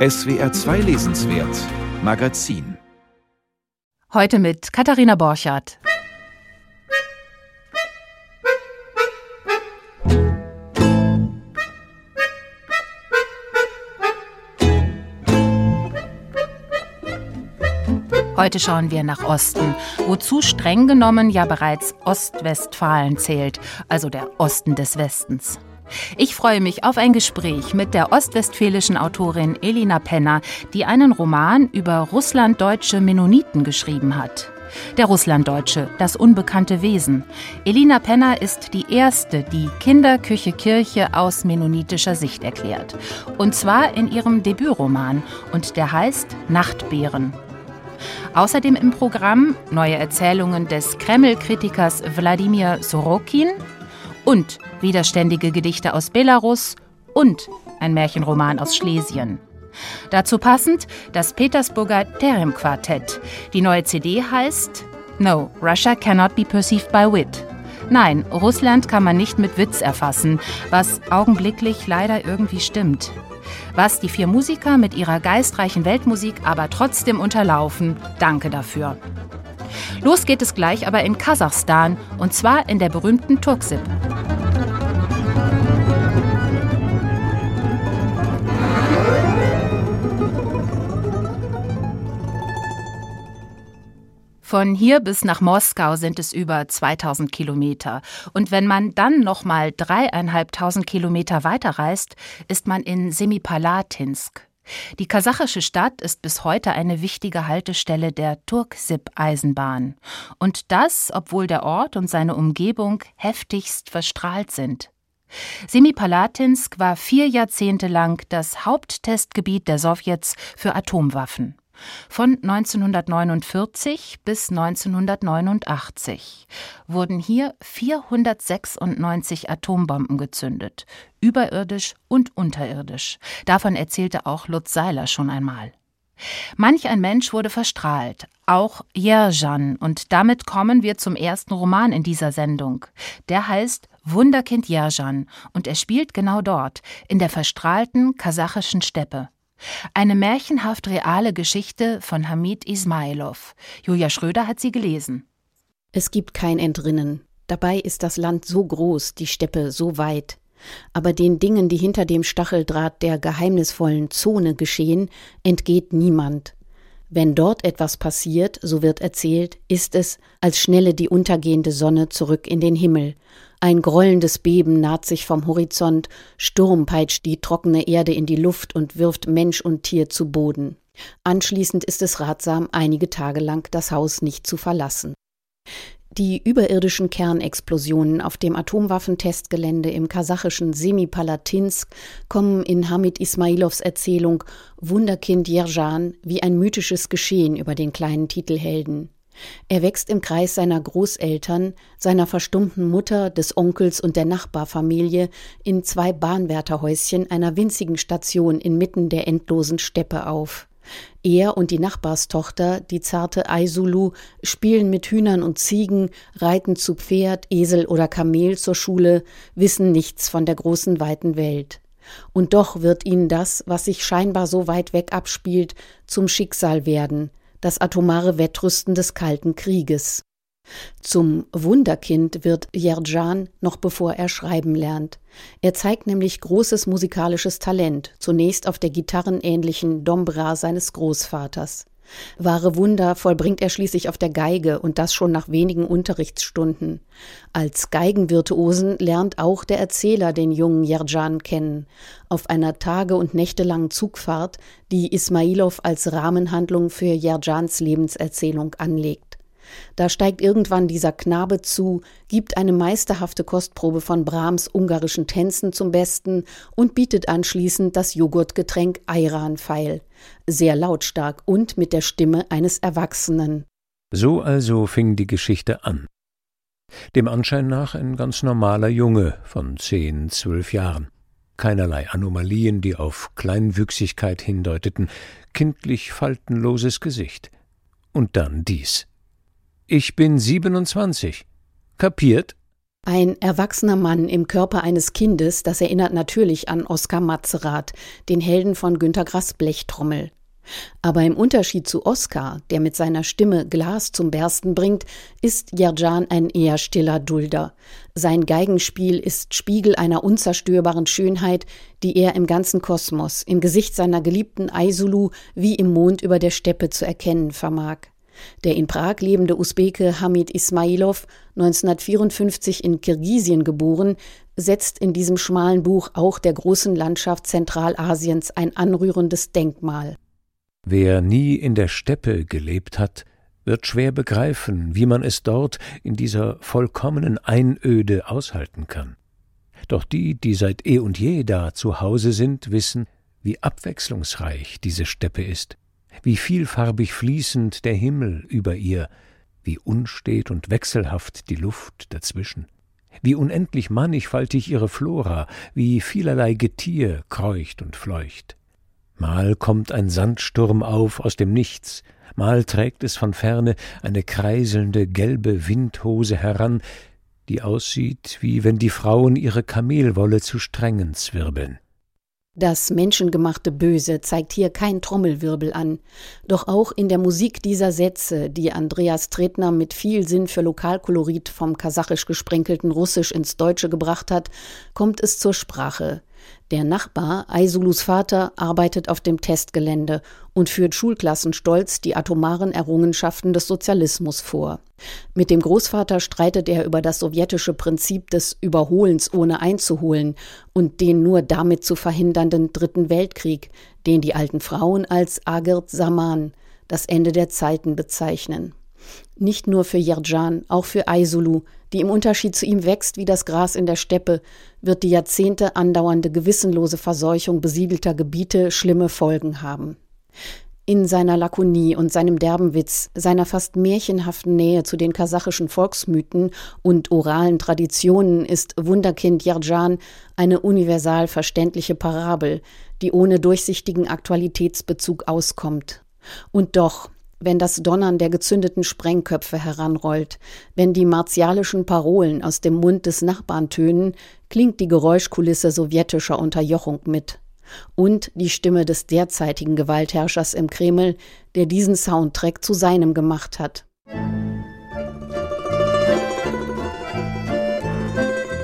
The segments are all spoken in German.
SWR 2 Lesenswert Magazin Heute mit Katharina Borchardt. Heute schauen wir nach Osten, wozu streng genommen ja bereits Ostwestfalen zählt, also der Osten des Westens. Ich freue mich auf ein Gespräch mit der ostwestfälischen Autorin Elina Penner, die einen Roman über russlanddeutsche Mennoniten geschrieben hat. Der Russlanddeutsche, das unbekannte Wesen. Elina Penner ist die erste, die Kinderküche Kirche aus mennonitischer Sicht erklärt. Und zwar in ihrem Debütroman. Und der heißt Nachtbeeren. Außerdem im Programm neue Erzählungen des Kreml-Kritikers Wladimir Sorokin und widerständige Gedichte aus Belarus und ein Märchenroman aus Schlesien. Dazu passend das Petersburger Terem Quartett. Die neue CD heißt No, Russia cannot be perceived by wit. Nein, Russland kann man nicht mit Witz erfassen, was augenblicklich leider irgendwie stimmt. Was die vier Musiker mit ihrer geistreichen Weltmusik aber trotzdem unterlaufen, danke dafür. Los geht es gleich aber in Kasachstan und zwar in der berühmten Turksip. Von hier bis nach Moskau sind es über 2000 Kilometer. Und wenn man dann nochmal dreieinhalbtausend Kilometer weiterreist, ist man in Semipalatinsk. Die kasachische Stadt ist bis heute eine wichtige Haltestelle der Turksip-Eisenbahn. Und das, obwohl der Ort und seine Umgebung heftigst verstrahlt sind. Semipalatinsk war vier Jahrzehnte lang das Haupttestgebiet der Sowjets für Atomwaffen. Von 1949 bis 1989 wurden hier 496 Atombomben gezündet, überirdisch und unterirdisch. Davon erzählte auch Lutz Seiler schon einmal. Manch ein Mensch wurde verstrahlt, auch Jerjan, und damit kommen wir zum ersten Roman in dieser Sendung. Der heißt Wunderkind Jerjan und er spielt genau dort, in der verstrahlten kasachischen Steppe. Eine märchenhaft reale Geschichte von Hamid Ismailov. Julia Schröder hat sie gelesen. Es gibt kein Entrinnen. Dabei ist das Land so groß, die Steppe so weit. Aber den Dingen, die hinter dem Stacheldraht der geheimnisvollen Zone geschehen, entgeht niemand. Wenn dort etwas passiert, so wird erzählt, ist es, als schnelle die untergehende Sonne zurück in den Himmel ein grollendes Beben naht sich vom Horizont, Sturm peitscht die trockene Erde in die Luft und wirft Mensch und Tier zu Boden. Anschließend ist es ratsam, einige Tage lang das Haus nicht zu verlassen. Die überirdischen Kernexplosionen auf dem Atomwaffentestgelände im kasachischen Semipalatinsk kommen in Hamid Ismailovs Erzählung Wunderkind Jerjan wie ein mythisches Geschehen über den kleinen Titelhelden. Er wächst im Kreis seiner Großeltern, seiner verstummten Mutter, des Onkels und der Nachbarfamilie in zwei Bahnwärterhäuschen einer winzigen Station inmitten der endlosen Steppe auf. Er und die Nachbarstochter, die zarte Aisulu, spielen mit Hühnern und Ziegen, reiten zu Pferd, Esel oder Kamel zur Schule, wissen nichts von der großen weiten Welt. Und doch wird ihnen das, was sich scheinbar so weit weg abspielt, zum Schicksal werden, das atomare Wettrüsten des Kalten Krieges. Zum Wunderkind wird Jerjan noch bevor er schreiben lernt. Er zeigt nämlich großes musikalisches Talent, zunächst auf der gitarrenähnlichen Dombra seines Großvaters. Wahre Wunder vollbringt er schließlich auf der Geige und das schon nach wenigen Unterrichtsstunden. Als Geigenvirtuosen lernt auch der Erzähler den jungen Jerjan kennen. Auf einer tage- und nächtelangen Zugfahrt, die Ismailov als Rahmenhandlung für Jerjans Lebenserzählung anlegt. Da steigt irgendwann dieser Knabe zu, gibt eine meisterhafte Kostprobe von Brahms ungarischen Tänzen zum Besten und bietet anschließend das Joghurtgetränk Ayran feil. Sehr lautstark und mit der Stimme eines Erwachsenen. So also fing die Geschichte an. Dem Anschein nach ein ganz normaler Junge von zehn, zwölf Jahren. Keinerlei Anomalien, die auf Kleinwüchsigkeit hindeuteten, kindlich faltenloses Gesicht. Und dann dies. Ich bin 27. Kapiert? Ein erwachsener Mann im Körper eines Kindes, das erinnert natürlich an Oskar Matzerath, den Helden von Günter Grass Blechtrommel. Aber im Unterschied zu Oskar, der mit seiner Stimme Glas zum Bersten bringt, ist Jerjan ein eher stiller Dulder. Sein Geigenspiel ist Spiegel einer unzerstörbaren Schönheit, die er im ganzen Kosmos, im Gesicht seiner geliebten Aisulu wie im Mond über der Steppe zu erkennen vermag. Der in Prag lebende Usbeke Hamid Ismailov, 1954 in Kirgisien geboren, setzt in diesem schmalen Buch auch der großen Landschaft Zentralasiens ein anrührendes Denkmal. Wer nie in der Steppe gelebt hat, wird schwer begreifen, wie man es dort in dieser vollkommenen Einöde aushalten kann. Doch die, die seit eh und je da zu Hause sind, wissen, wie abwechslungsreich diese Steppe ist, wie vielfarbig fließend der Himmel über ihr, wie unstet und wechselhaft die Luft dazwischen, wie unendlich mannigfaltig ihre Flora, wie vielerlei Getier kreucht und fleucht. Mal kommt ein Sandsturm auf aus dem Nichts, mal trägt es von ferne eine kreiselnde gelbe Windhose heran, die aussieht, wie wenn die Frauen ihre Kamelwolle zu Strängen zwirbeln. Das menschengemachte Böse zeigt hier kein Trommelwirbel an. Doch auch in der Musik dieser Sätze, die Andreas Tretner mit viel Sinn für Lokalkolorit vom kasachisch gesprenkelten Russisch ins Deutsche gebracht hat, kommt es zur Sprache. Der Nachbar, Aisulus Vater, arbeitet auf dem Testgelände und führt Schulklassen stolz die atomaren Errungenschaften des Sozialismus vor. Mit dem Großvater streitet er über das sowjetische Prinzip des Überholens ohne einzuholen und den nur damit zu verhindernden Dritten Weltkrieg, den die alten Frauen als Agirt Saman, das Ende der Zeiten bezeichnen. Nicht nur für Yerjan, auch für Aisulu, die im Unterschied zu ihm wächst wie das Gras in der Steppe, wird die Jahrzehnte andauernde gewissenlose Verseuchung besiedelter Gebiete schlimme Folgen haben. In seiner Lakonie und seinem derben Witz, seiner fast märchenhaften Nähe zu den kasachischen Volksmythen und oralen Traditionen ist Wunderkind Yerjan eine universal verständliche Parabel, die ohne durchsichtigen Aktualitätsbezug auskommt. Und doch, wenn das Donnern der gezündeten Sprengköpfe heranrollt, wenn die martialischen Parolen aus dem Mund des Nachbarn tönen, klingt die Geräuschkulisse sowjetischer Unterjochung mit. Und die Stimme des derzeitigen Gewaltherrschers im Kreml, der diesen Soundtrack zu seinem gemacht hat.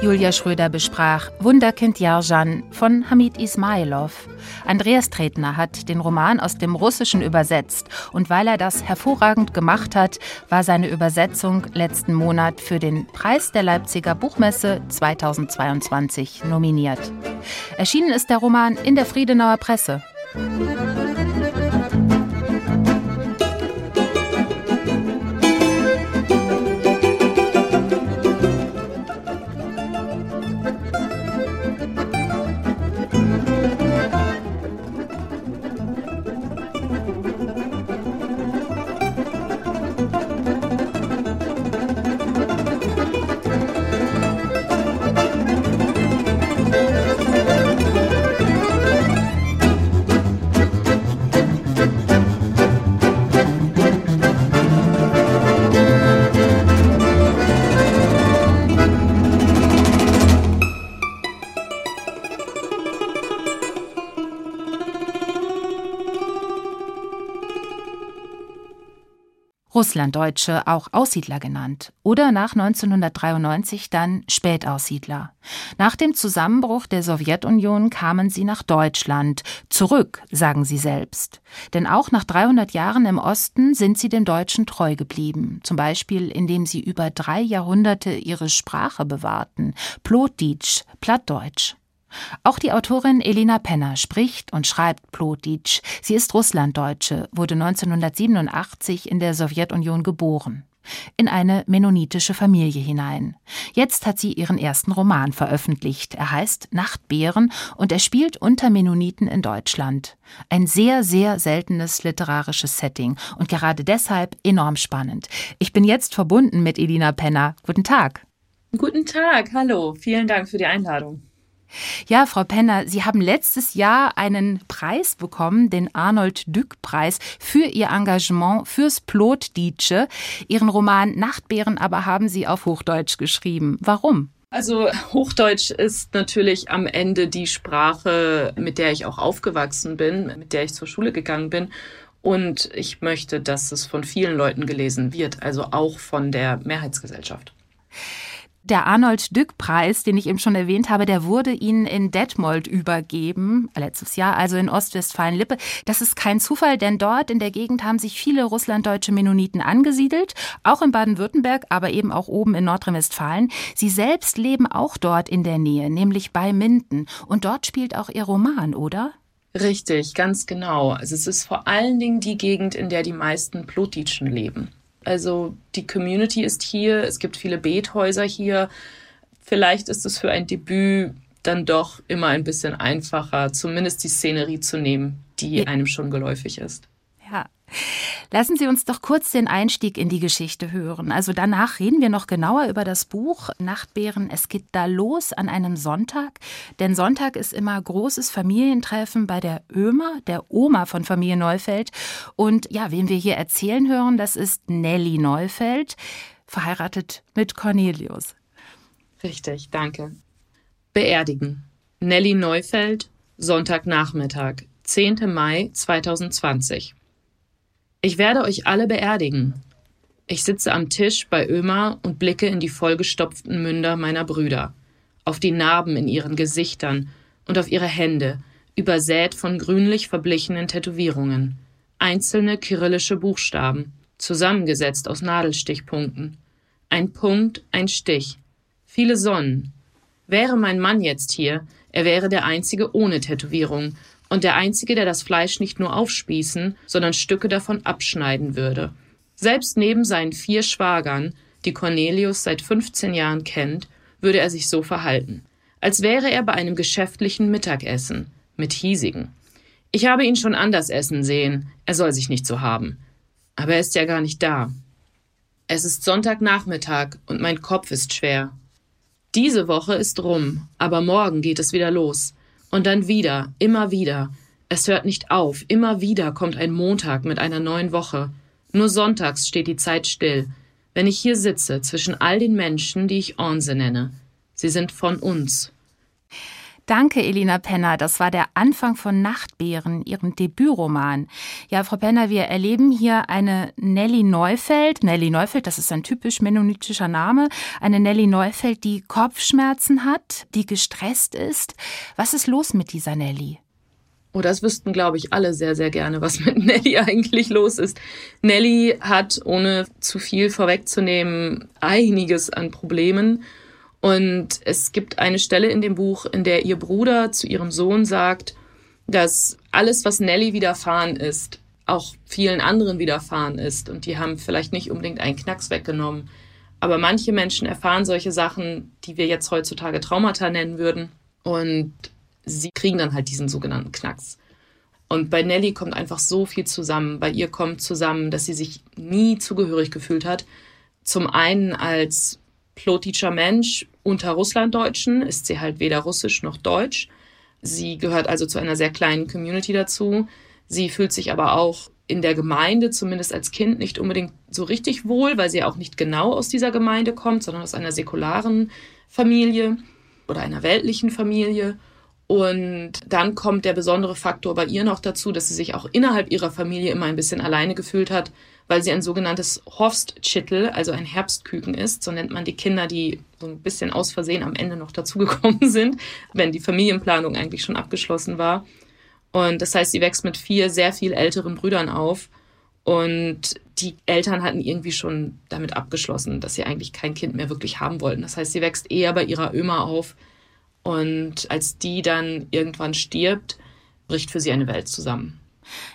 Julia Schröder besprach Wunderkind Jarjan von Hamid Ismailov. Andreas Tretner hat den Roman aus dem Russischen übersetzt und weil er das hervorragend gemacht hat, war seine Übersetzung letzten Monat für den Preis der Leipziger Buchmesse 2022 nominiert. Erschienen ist der Roman in der Friedenauer Presse. Russlanddeutsche, auch Aussiedler genannt, oder nach 1993 dann Spätaussiedler. Nach dem Zusammenbruch der Sowjetunion kamen sie nach Deutschland, zurück, sagen sie selbst. Denn auch nach 300 Jahren im Osten sind sie dem Deutschen treu geblieben, zum Beispiel indem sie über drei Jahrhunderte ihre Sprache bewahrten, Plotitsch, Plattdeutsch. Auch die Autorin Elina Penner spricht und schreibt Plotitsch. Sie ist Russlanddeutsche, wurde 1987 in der Sowjetunion geboren in eine mennonitische Familie hinein. Jetzt hat sie ihren ersten Roman veröffentlicht. Er heißt Nachtbären und er spielt unter Mennoniten in Deutschland. Ein sehr, sehr seltenes literarisches Setting und gerade deshalb enorm spannend. Ich bin jetzt verbunden mit Elina Penner. Guten Tag. Guten Tag, hallo. Vielen Dank für die Einladung. Ja, Frau Penner, Sie haben letztes Jahr einen Preis bekommen, den Arnold Dück-Preis, für Ihr Engagement fürs Plotdietsche. Ihren Roman Nachtbären aber haben Sie auf Hochdeutsch geschrieben. Warum? Also Hochdeutsch ist natürlich am Ende die Sprache, mit der ich auch aufgewachsen bin, mit der ich zur Schule gegangen bin. Und ich möchte, dass es von vielen Leuten gelesen wird, also auch von der Mehrheitsgesellschaft. Der Arnold Dück-Preis, den ich eben schon erwähnt habe, der wurde Ihnen in Detmold übergeben, letztes Jahr, also in Ostwestfalen-Lippe. Das ist kein Zufall, denn dort in der Gegend haben sich viele russlanddeutsche Mennoniten angesiedelt, auch in Baden-Württemberg, aber eben auch oben in Nordrhein-Westfalen. Sie selbst leben auch dort in der Nähe, nämlich bei Minden. Und dort spielt auch Ihr Roman, oder? Richtig, ganz genau. Also es ist vor allen Dingen die Gegend, in der die meisten Plotitschen leben. Also die Community ist hier, es gibt viele Bethäuser hier. Vielleicht ist es für ein Debüt dann doch immer ein bisschen einfacher, zumindest die Szenerie zu nehmen, die einem schon geläufig ist. Ja. Lassen Sie uns doch kurz den Einstieg in die Geschichte hören. Also danach reden wir noch genauer über das Buch Nachtbären. Es geht da los an einem Sonntag, denn Sonntag ist immer großes Familientreffen bei der Ömer, der Oma von Familie Neufeld. Und ja, wen wir hier erzählen hören, das ist Nelly Neufeld, verheiratet mit Cornelius. Richtig, danke. Beerdigen. Nelly Neufeld, Sonntagnachmittag, 10. Mai 2020. Ich werde euch alle beerdigen. Ich sitze am Tisch bei Ömer und blicke in die vollgestopften Münder meiner Brüder, auf die Narben in ihren Gesichtern und auf ihre Hände, übersät von grünlich verblichenen Tätowierungen, einzelne kyrillische Buchstaben, zusammengesetzt aus Nadelstichpunkten. Ein Punkt, ein Stich. Viele Sonnen. Wäre mein Mann jetzt hier, er wäre der einzige ohne Tätowierung und der Einzige, der das Fleisch nicht nur aufspießen, sondern Stücke davon abschneiden würde. Selbst neben seinen vier Schwagern, die Cornelius seit 15 Jahren kennt, würde er sich so verhalten, als wäre er bei einem geschäftlichen Mittagessen mit hiesigen. Ich habe ihn schon anders essen sehen, er soll sich nicht so haben. Aber er ist ja gar nicht da. Es ist Sonntagnachmittag und mein Kopf ist schwer. Diese Woche ist rum, aber morgen geht es wieder los. Und dann wieder, immer wieder. Es hört nicht auf. Immer wieder kommt ein Montag mit einer neuen Woche. Nur sonntags steht die Zeit still. Wenn ich hier sitze, zwischen all den Menschen, die ich Onze nenne. Sie sind von uns. Danke, Elina Penner. Das war der Anfang von Nachtbären, Ihrem Debütroman. Ja, Frau Penner, wir erleben hier eine Nelly Neufeld. Nelly Neufeld, das ist ein typisch mennonitischer Name. Eine Nelly Neufeld, die Kopfschmerzen hat, die gestresst ist. Was ist los mit dieser Nelly? Oh, das wüssten, glaube ich, alle sehr, sehr gerne, was mit Nelly eigentlich los ist. Nelly hat, ohne zu viel vorwegzunehmen, einiges an Problemen und es gibt eine Stelle in dem Buch, in der ihr Bruder zu ihrem Sohn sagt, dass alles, was Nelly widerfahren ist, auch vielen anderen widerfahren ist. Und die haben vielleicht nicht unbedingt einen Knacks weggenommen. Aber manche Menschen erfahren solche Sachen, die wir jetzt heutzutage Traumata nennen würden. Und sie kriegen dann halt diesen sogenannten Knacks. Und bei Nelly kommt einfach so viel zusammen. Bei ihr kommt zusammen, dass sie sich nie zugehörig gefühlt hat. Zum einen als plotischer Mensch. Unter Russlanddeutschen ist sie halt weder russisch noch deutsch. Sie gehört also zu einer sehr kleinen Community dazu. Sie fühlt sich aber auch in der Gemeinde, zumindest als Kind, nicht unbedingt so richtig wohl, weil sie auch nicht genau aus dieser Gemeinde kommt, sondern aus einer säkularen Familie oder einer weltlichen Familie. Und dann kommt der besondere Faktor bei ihr noch dazu, dass sie sich auch innerhalb ihrer Familie immer ein bisschen alleine gefühlt hat, weil sie ein sogenanntes Horstschittel, also ein Herbstküken ist. So nennt man die Kinder, die so ein bisschen aus Versehen am Ende noch dazugekommen sind, wenn die Familienplanung eigentlich schon abgeschlossen war. Und das heißt, sie wächst mit vier sehr viel älteren Brüdern auf. Und die Eltern hatten irgendwie schon damit abgeschlossen, dass sie eigentlich kein Kind mehr wirklich haben wollten. Das heißt, sie wächst eher bei ihrer Öma auf. Und als die dann irgendwann stirbt, bricht für sie eine Welt zusammen.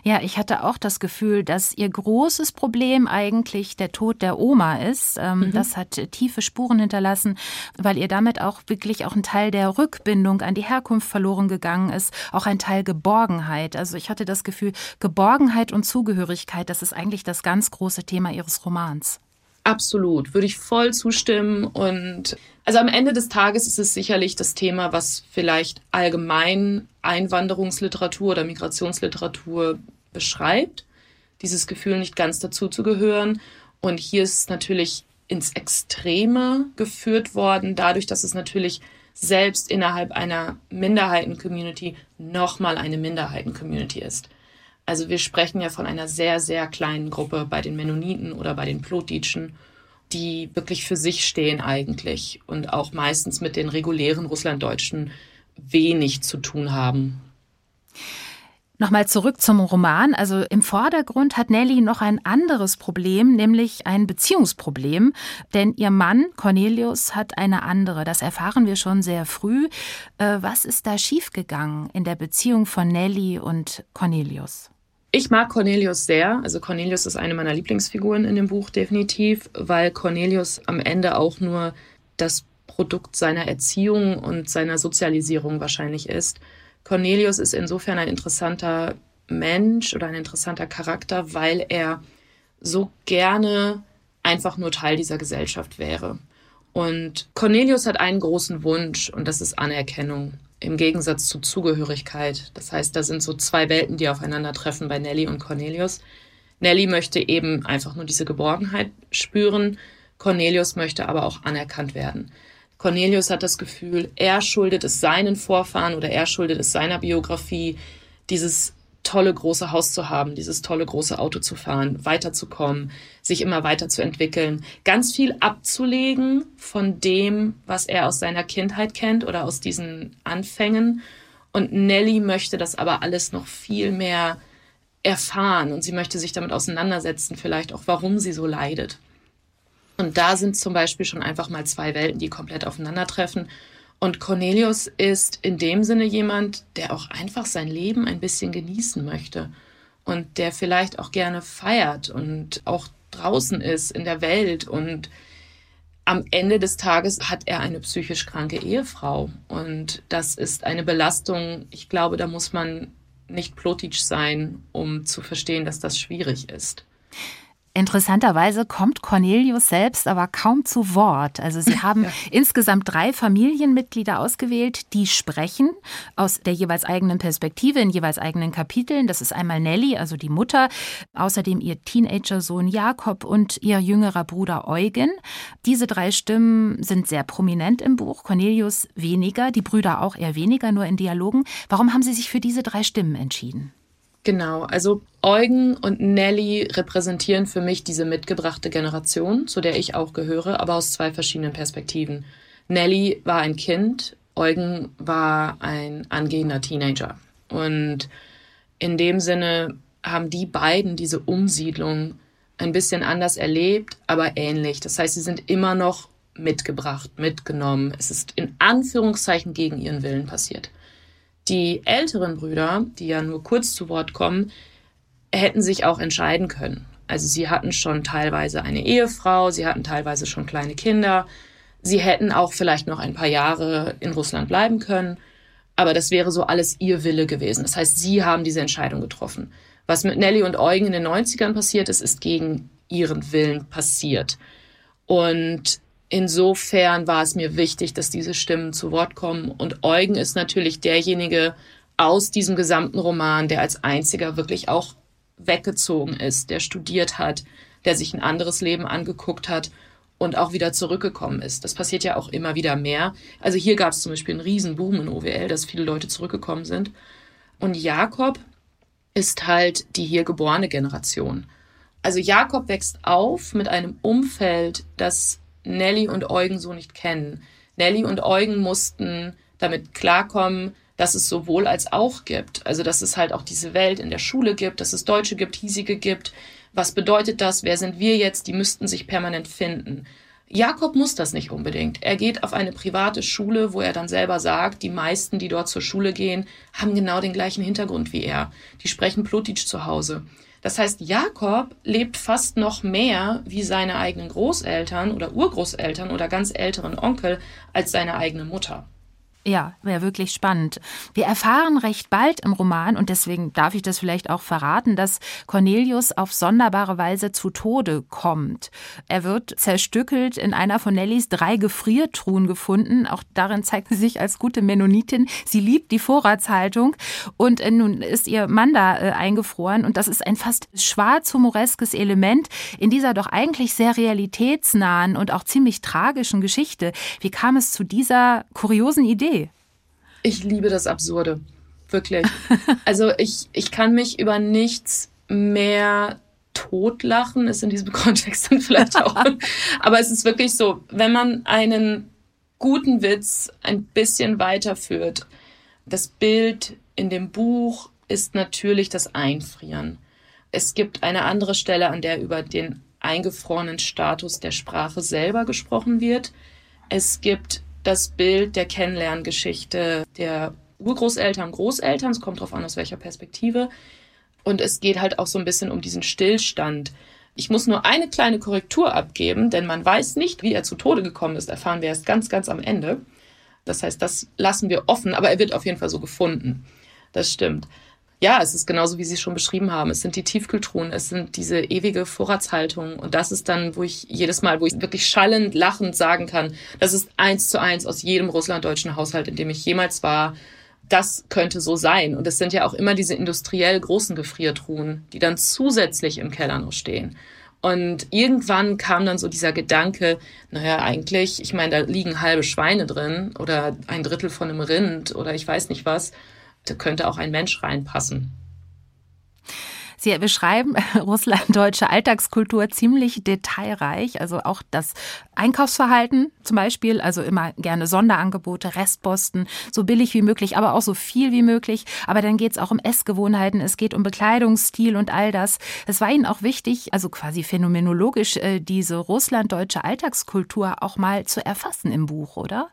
Ja, ich hatte auch das Gefühl, dass ihr großes Problem eigentlich der Tod der Oma ist. Ähm, mhm. Das hat tiefe Spuren hinterlassen, weil ihr damit auch wirklich auch ein Teil der Rückbindung an die Herkunft verloren gegangen ist, auch ein Teil Geborgenheit. Also ich hatte das Gefühl, Geborgenheit und Zugehörigkeit, das ist eigentlich das ganz große Thema ihres Romans. Absolut, würde ich voll zustimmen. Und also am Ende des Tages ist es sicherlich das Thema, was vielleicht allgemein Einwanderungsliteratur oder Migrationsliteratur beschreibt. Dieses Gefühl, nicht ganz dazuzugehören. Und hier ist es natürlich ins Extreme geführt worden, dadurch, dass es natürlich selbst innerhalb einer Minderheiten-Community nochmal eine Minderheiten-Community ist. Also wir sprechen ja von einer sehr, sehr kleinen Gruppe bei den Mennoniten oder bei den Plotitschen, die wirklich für sich stehen eigentlich und auch meistens mit den regulären Russlanddeutschen wenig zu tun haben. Nochmal zurück zum Roman. Also im Vordergrund hat Nelly noch ein anderes Problem, nämlich ein Beziehungsproblem. Denn ihr Mann Cornelius hat eine andere. Das erfahren wir schon sehr früh. Äh, was ist da schiefgegangen in der Beziehung von Nelly und Cornelius? Ich mag Cornelius sehr. Also Cornelius ist eine meiner Lieblingsfiguren in dem Buch definitiv, weil Cornelius am Ende auch nur das Produkt seiner Erziehung und seiner Sozialisierung wahrscheinlich ist. Cornelius ist insofern ein interessanter Mensch oder ein interessanter Charakter, weil er so gerne einfach nur Teil dieser Gesellschaft wäre. Und Cornelius hat einen großen Wunsch und das ist Anerkennung im Gegensatz zu Zugehörigkeit. Das heißt, da sind so zwei Welten, die aufeinandertreffen bei Nelly und Cornelius. Nelly möchte eben einfach nur diese Geborgenheit spüren. Cornelius möchte aber auch anerkannt werden. Cornelius hat das Gefühl, er schuldet es seinen Vorfahren oder er schuldet es seiner Biografie, dieses tolle große Haus zu haben, dieses tolle große Auto zu fahren, weiterzukommen, sich immer weiterzuentwickeln, ganz viel abzulegen von dem, was er aus seiner Kindheit kennt oder aus diesen Anfängen. Und Nelly möchte das aber alles noch viel mehr erfahren und sie möchte sich damit auseinandersetzen, vielleicht auch, warum sie so leidet. Und da sind zum Beispiel schon einfach mal zwei Welten, die komplett aufeinandertreffen. Und Cornelius ist in dem Sinne jemand, der auch einfach sein Leben ein bisschen genießen möchte und der vielleicht auch gerne feiert und auch draußen ist in der Welt. Und am Ende des Tages hat er eine psychisch kranke Ehefrau. Und das ist eine Belastung. Ich glaube, da muss man nicht plotisch sein, um zu verstehen, dass das schwierig ist. Interessanterweise kommt Cornelius selbst aber kaum zu Wort. Also Sie haben ja. insgesamt drei Familienmitglieder ausgewählt, die sprechen aus der jeweils eigenen Perspektive in jeweils eigenen Kapiteln. Das ist einmal Nelly, also die Mutter, außerdem ihr Teenager-Sohn Jakob und ihr jüngerer Bruder Eugen. Diese drei Stimmen sind sehr prominent im Buch, Cornelius weniger, die Brüder auch eher weniger, nur in Dialogen. Warum haben Sie sich für diese drei Stimmen entschieden? Genau, also Eugen und Nelly repräsentieren für mich diese mitgebrachte Generation, zu der ich auch gehöre, aber aus zwei verschiedenen Perspektiven. Nelly war ein Kind, Eugen war ein angehender Teenager. Und in dem Sinne haben die beiden diese Umsiedlung ein bisschen anders erlebt, aber ähnlich. Das heißt, sie sind immer noch mitgebracht, mitgenommen. Es ist in Anführungszeichen gegen ihren Willen passiert. Die älteren Brüder, die ja nur kurz zu Wort kommen, hätten sich auch entscheiden können. Also sie hatten schon teilweise eine Ehefrau, sie hatten teilweise schon kleine Kinder, sie hätten auch vielleicht noch ein paar Jahre in Russland bleiben können, aber das wäre so alles ihr Wille gewesen. Das heißt, sie haben diese Entscheidung getroffen. Was mit Nelly und Eugen in den 90ern passiert ist, ist gegen ihren Willen passiert. Und insofern war es mir wichtig, dass diese Stimmen zu Wort kommen. Und Eugen ist natürlich derjenige aus diesem gesamten Roman, der als einziger wirklich auch weggezogen ist, der studiert hat, der sich ein anderes Leben angeguckt hat und auch wieder zurückgekommen ist. Das passiert ja auch immer wieder mehr. Also hier gab es zum Beispiel einen Riesenboom in OWL, dass viele Leute zurückgekommen sind. Und Jakob ist halt die hier geborene Generation. Also Jakob wächst auf mit einem Umfeld, das Nelly und Eugen so nicht kennen. Nelly und Eugen mussten damit klarkommen, dass es sowohl als auch gibt. Also, dass es halt auch diese Welt in der Schule gibt, dass es Deutsche gibt, Hiesige gibt. Was bedeutet das? Wer sind wir jetzt? Die müssten sich permanent finden. Jakob muss das nicht unbedingt. Er geht auf eine private Schule, wo er dann selber sagt, die meisten, die dort zur Schule gehen, haben genau den gleichen Hintergrund wie er. Die sprechen Plotitsch zu Hause. Das heißt, Jakob lebt fast noch mehr wie seine eigenen Großeltern oder Urgroßeltern oder ganz älteren Onkel als seine eigene Mutter. Ja, wäre wirklich spannend. Wir erfahren recht bald im Roman, und deswegen darf ich das vielleicht auch verraten, dass Cornelius auf sonderbare Weise zu Tode kommt. Er wird zerstückelt in einer von Nellys drei Gefriertruhen gefunden. Auch darin zeigt sie sich als gute Mennonitin. Sie liebt die Vorratshaltung und äh, nun ist ihr Mann da äh, eingefroren und das ist ein fast schwarz-humoreskes Element in dieser doch eigentlich sehr realitätsnahen und auch ziemlich tragischen Geschichte. Wie kam es zu dieser kuriosen Idee? Ich liebe das Absurde. Wirklich. Also ich, ich kann mich über nichts mehr totlachen, ist in diesem Kontext dann vielleicht auch. Aber es ist wirklich so, wenn man einen guten Witz ein bisschen weiterführt, das Bild in dem Buch ist natürlich das Einfrieren. Es gibt eine andere Stelle, an der über den eingefrorenen Status der Sprache selber gesprochen wird. Es gibt das Bild der Kennenlerngeschichte der Urgroßeltern, Großeltern. Es kommt darauf an, aus welcher Perspektive. Und es geht halt auch so ein bisschen um diesen Stillstand. Ich muss nur eine kleine Korrektur abgeben, denn man weiß nicht, wie er zu Tode gekommen ist. Erfahren wir erst ganz, ganz am Ende. Das heißt, das lassen wir offen, aber er wird auf jeden Fall so gefunden. Das stimmt ja, es ist genauso, wie Sie es schon beschrieben haben. Es sind die Tiefkühltruhen, es sind diese ewige Vorratshaltung. Und das ist dann, wo ich jedes Mal, wo ich wirklich schallend, lachend sagen kann, das ist eins zu eins aus jedem russlanddeutschen Haushalt, in dem ich jemals war. Das könnte so sein. Und es sind ja auch immer diese industriell großen Gefriertruhen, die dann zusätzlich im Keller noch stehen. Und irgendwann kam dann so dieser Gedanke, naja, eigentlich, ich meine, da liegen halbe Schweine drin oder ein Drittel von einem Rind oder ich weiß nicht was. Da könnte auch ein Mensch reinpassen. Sie beschreiben russlanddeutsche Alltagskultur ziemlich detailreich, also auch das Einkaufsverhalten zum Beispiel, also immer gerne Sonderangebote, Restposten, so billig wie möglich, aber auch so viel wie möglich. Aber dann geht es auch um Essgewohnheiten, es geht um Bekleidungsstil und all das. Es war Ihnen auch wichtig, also quasi phänomenologisch, äh, diese russlanddeutsche Alltagskultur auch mal zu erfassen im Buch, oder?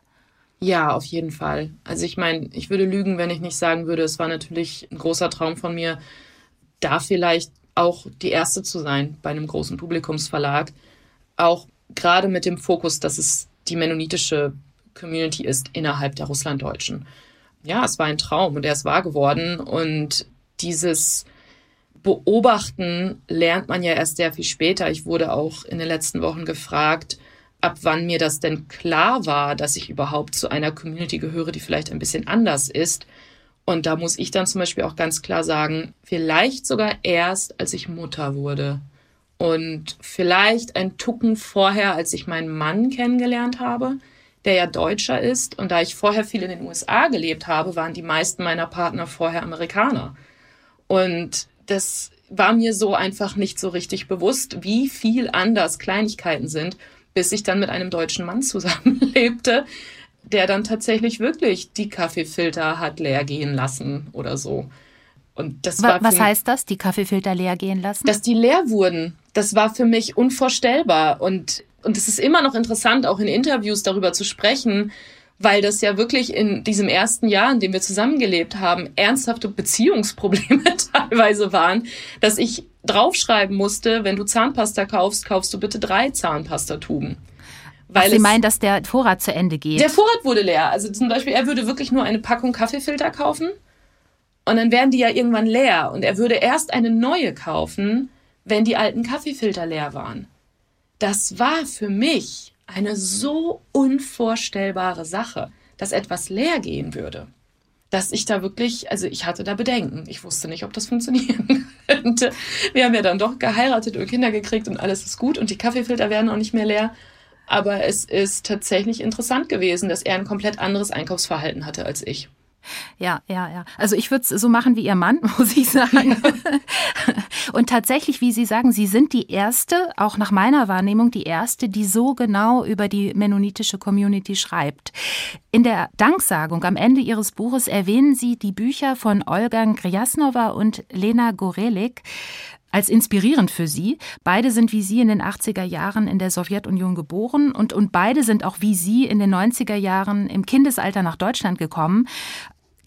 Ja, auf jeden Fall. Also ich meine, ich würde lügen, wenn ich nicht sagen würde, es war natürlich ein großer Traum von mir, da vielleicht auch die erste zu sein bei einem großen Publikumsverlag. Auch gerade mit dem Fokus, dass es die mennonitische Community ist innerhalb der Russlanddeutschen. Ja, es war ein Traum und er ist wahr geworden. Und dieses Beobachten lernt man ja erst sehr viel später. Ich wurde auch in den letzten Wochen gefragt, ab wann mir das denn klar war, dass ich überhaupt zu einer Community gehöre, die vielleicht ein bisschen anders ist. Und da muss ich dann zum Beispiel auch ganz klar sagen, vielleicht sogar erst, als ich Mutter wurde. Und vielleicht ein Tucken vorher, als ich meinen Mann kennengelernt habe, der ja Deutscher ist. Und da ich vorher viel in den USA gelebt habe, waren die meisten meiner Partner vorher Amerikaner. Und das war mir so einfach nicht so richtig bewusst, wie viel anders Kleinigkeiten sind bis ich dann mit einem deutschen Mann zusammenlebte, der dann tatsächlich wirklich die Kaffeefilter hat leer gehen lassen oder so. Und das war Was heißt das, die Kaffeefilter leer gehen lassen? Dass die leer wurden. Das war für mich unvorstellbar. Und, und es ist immer noch interessant, auch in Interviews darüber zu sprechen, weil das ja wirklich in diesem ersten Jahr, in dem wir zusammengelebt haben, ernsthafte Beziehungsprobleme teilweise waren, dass ich draufschreiben musste, wenn du Zahnpasta kaufst, kaufst du bitte drei Zahnpastatuben. Weil Ach, Sie meinen, dass der Vorrat zu Ende geht? Der Vorrat wurde leer. Also zum Beispiel, er würde wirklich nur eine Packung Kaffeefilter kaufen und dann wären die ja irgendwann leer und er würde erst eine neue kaufen, wenn die alten Kaffeefilter leer waren. Das war für mich eine so unvorstellbare Sache, dass etwas leer gehen würde, dass ich da wirklich, also ich hatte da Bedenken. Ich wusste nicht, ob das funktionieren könnte. Wir haben ja dann doch geheiratet und Kinder gekriegt und alles ist gut und die Kaffeefilter werden auch nicht mehr leer. Aber es ist tatsächlich interessant gewesen, dass er ein komplett anderes Einkaufsverhalten hatte als ich. Ja, ja, ja. Also ich würde es so machen wie Ihr Mann, muss ich sagen. Und tatsächlich, wie Sie sagen, Sie sind die Erste, auch nach meiner Wahrnehmung, die Erste, die so genau über die mennonitische Community schreibt. In der Danksagung am Ende Ihres Buches erwähnen Sie die Bücher von Olga Gryasnova und Lena Gorelik als inspirierend für Sie. Beide sind wie Sie in den 80er Jahren in der Sowjetunion geboren und, und beide sind auch wie Sie in den 90er Jahren im Kindesalter nach Deutschland gekommen.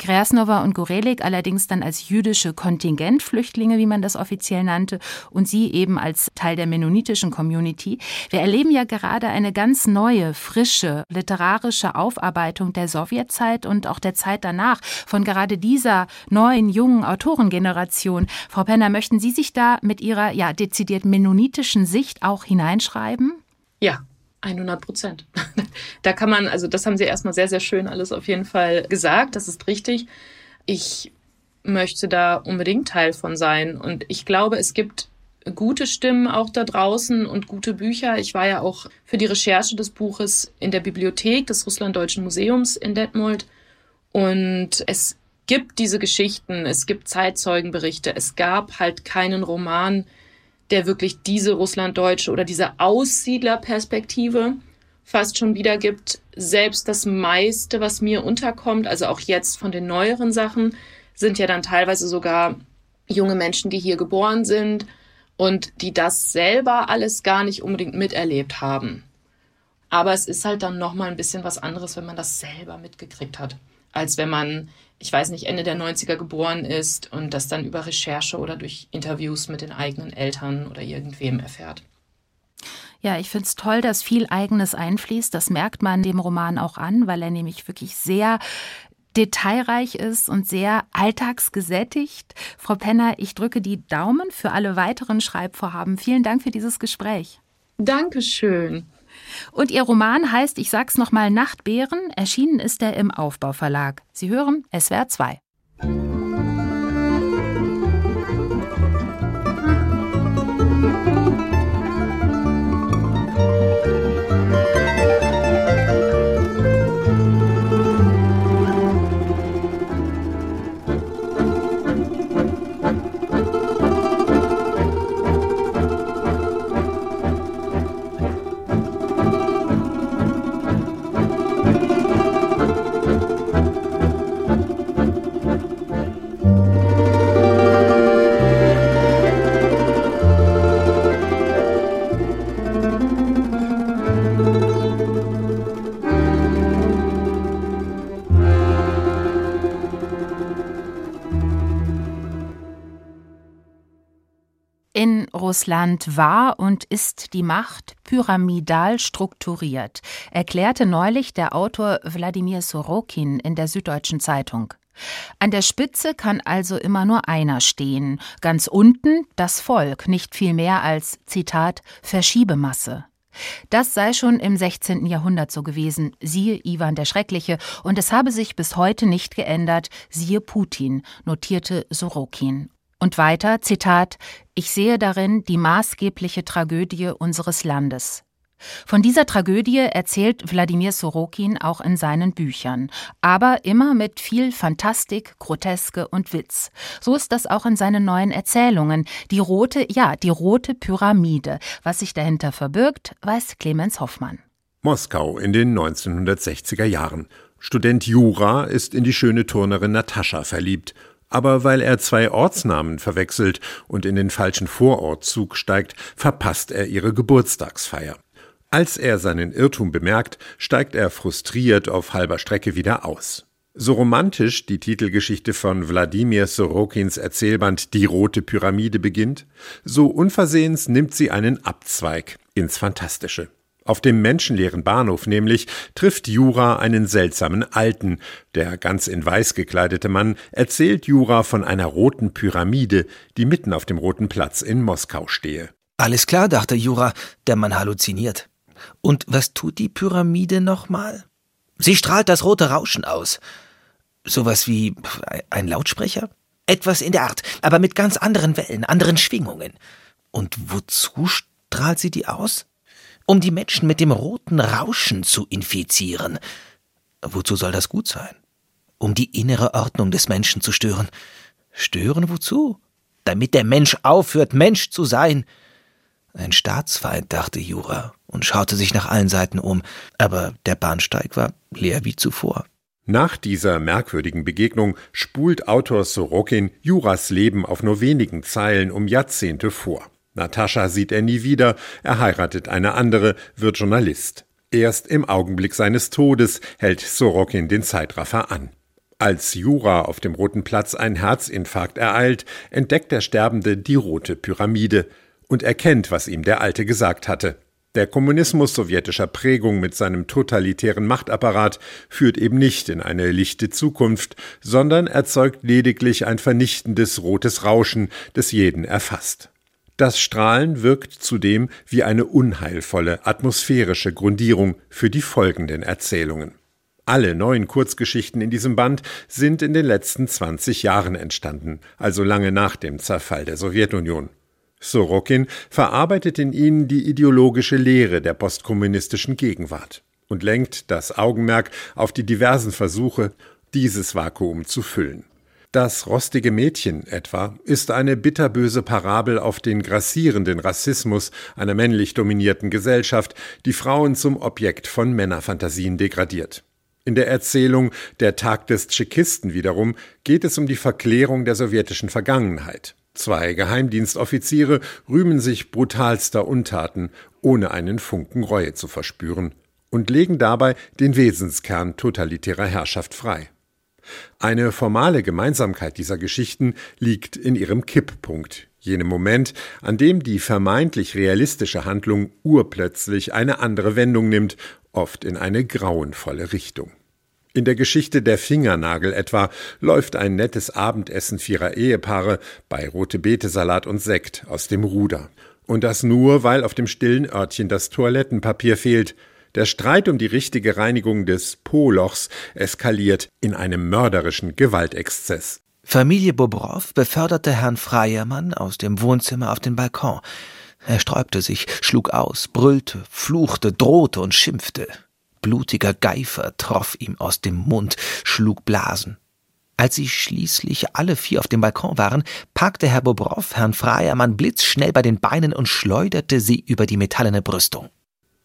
Krasnova und Gorelik allerdings dann als jüdische Kontingentflüchtlinge, wie man das offiziell nannte, und sie eben als Teil der mennonitischen Community. Wir erleben ja gerade eine ganz neue, frische literarische Aufarbeitung der Sowjetzeit und auch der Zeit danach von gerade dieser neuen, jungen Autorengeneration. Frau Penner, möchten Sie sich da mit Ihrer ja dezidiert mennonitischen Sicht auch hineinschreiben? Ja, 100 Prozent. da kann man, also das haben Sie erstmal sehr, sehr schön alles auf jeden Fall gesagt. Das ist richtig. Ich möchte da unbedingt Teil von sein. Und ich glaube, es gibt gute Stimmen auch da draußen und gute Bücher. Ich war ja auch für die Recherche des Buches in der Bibliothek des Russlanddeutschen Museums in Detmold. Und es gibt diese Geschichten, es gibt Zeitzeugenberichte. Es gab halt keinen Roman, der wirklich diese Russlanddeutsche oder diese Aussiedlerperspektive fast schon wiedergibt. Selbst das meiste, was mir unterkommt, also auch jetzt von den neueren Sachen, sind ja dann teilweise sogar junge Menschen, die hier geboren sind und die das selber alles gar nicht unbedingt miterlebt haben. Aber es ist halt dann nochmal ein bisschen was anderes, wenn man das selber mitgekriegt hat, als wenn man ich weiß nicht, Ende der 90er geboren ist und das dann über Recherche oder durch Interviews mit den eigenen Eltern oder irgendwem erfährt. Ja, ich finde es toll, dass viel Eigenes einfließt. Das merkt man dem Roman auch an, weil er nämlich wirklich sehr detailreich ist und sehr alltagsgesättigt. Frau Penner, ich drücke die Daumen für alle weiteren Schreibvorhaben. Vielen Dank für dieses Gespräch. Dankeschön. Und ihr Roman heißt, ich sag's nochmal, Nachtbären. Erschienen ist er im Aufbauverlag. Sie hören SWR 2. Russland war und ist die Macht pyramidal strukturiert, erklärte neulich der Autor Wladimir Sorokin in der Süddeutschen Zeitung. An der Spitze kann also immer nur einer stehen, ganz unten das Volk, nicht viel mehr als, Zitat, Verschiebemasse. Das sei schon im 16. Jahrhundert so gewesen, siehe Iwan der Schreckliche, und es habe sich bis heute nicht geändert, siehe Putin, notierte Sorokin. Und weiter, Zitat, ich sehe darin die maßgebliche Tragödie unseres Landes. Von dieser Tragödie erzählt Wladimir Sorokin auch in seinen Büchern, aber immer mit viel Fantastik, Groteske und Witz. So ist das auch in seinen neuen Erzählungen. Die rote, ja, die rote Pyramide. Was sich dahinter verbirgt, weiß Clemens Hoffmann. Moskau in den 1960er Jahren. Student Jura ist in die schöne Turnerin Natascha verliebt aber weil er zwei Ortsnamen verwechselt und in den falschen Vorortzug steigt, verpasst er ihre Geburtstagsfeier. Als er seinen Irrtum bemerkt, steigt er frustriert auf halber Strecke wieder aus. So romantisch die Titelgeschichte von Wladimir Sorokins Erzählband Die rote Pyramide beginnt, so unversehens nimmt sie einen Abzweig ins Fantastische. Auf dem menschenleeren Bahnhof nämlich trifft Jura einen seltsamen Alten. Der ganz in weiß gekleidete Mann erzählt Jura von einer roten Pyramide, die mitten auf dem Roten Platz in Moskau stehe. Alles klar, dachte Jura, der Mann halluziniert. Und was tut die Pyramide nochmal? Sie strahlt das rote Rauschen aus. Sowas wie ein Lautsprecher? Etwas in der Art, aber mit ganz anderen Wellen, anderen Schwingungen. Und wozu strahlt sie die aus? Um die Menschen mit dem roten Rauschen zu infizieren. Wozu soll das gut sein? Um die innere Ordnung des Menschen zu stören. Stören wozu? Damit der Mensch aufhört, Mensch zu sein. Ein Staatsfeind, dachte Jura und schaute sich nach allen Seiten um, aber der Bahnsteig war leer wie zuvor. Nach dieser merkwürdigen Begegnung spult Autor Sorokin Juras Leben auf nur wenigen Zeilen um Jahrzehnte vor. Natascha sieht er nie wieder, er heiratet eine andere, wird Journalist. Erst im Augenblick seines Todes hält Sorokin den Zeitraffer an. Als Jura auf dem Roten Platz ein Herzinfarkt ereilt, entdeckt der Sterbende die rote Pyramide und erkennt, was ihm der Alte gesagt hatte. Der Kommunismus sowjetischer Prägung mit seinem totalitären Machtapparat führt eben nicht in eine lichte Zukunft, sondern erzeugt lediglich ein vernichtendes rotes Rauschen, das jeden erfasst. Das Strahlen wirkt zudem wie eine unheilvolle atmosphärische Grundierung für die folgenden Erzählungen. Alle neuen Kurzgeschichten in diesem Band sind in den letzten 20 Jahren entstanden, also lange nach dem Zerfall der Sowjetunion. Sorokin verarbeitet in ihnen die ideologische Lehre der postkommunistischen Gegenwart und lenkt das Augenmerk auf die diversen Versuche, dieses Vakuum zu füllen. Das rostige Mädchen etwa ist eine bitterböse Parabel auf den grassierenden Rassismus einer männlich dominierten Gesellschaft, die Frauen zum Objekt von Männerfantasien degradiert. In der Erzählung Der Tag des Tschekisten wiederum geht es um die Verklärung der sowjetischen Vergangenheit. Zwei Geheimdienstoffiziere rühmen sich brutalster Untaten, ohne einen Funken Reue zu verspüren, und legen dabei den Wesenskern totalitärer Herrschaft frei. Eine formale Gemeinsamkeit dieser Geschichten liegt in ihrem Kipppunkt, jenem Moment, an dem die vermeintlich realistische Handlung urplötzlich eine andere Wendung nimmt, oft in eine grauenvolle Richtung. In der Geschichte der Fingernagel etwa läuft ein nettes Abendessen vierer Ehepaare bei rote Betesalat und Sekt aus dem Ruder. Und das nur, weil auf dem stillen Örtchen das Toilettenpapier fehlt. Der Streit um die richtige Reinigung des Po-Lochs eskaliert in einem mörderischen Gewaltexzess. Familie Bobrow beförderte Herrn Freiermann aus dem Wohnzimmer auf den Balkon. Er sträubte sich, schlug aus, brüllte, fluchte, drohte und schimpfte. Blutiger Geifer troff ihm aus dem Mund, schlug Blasen. Als sie schließlich alle vier auf dem Balkon waren, packte Herr Bobrow Herrn Freiermann blitzschnell bei den Beinen und schleuderte sie über die metallene Brüstung.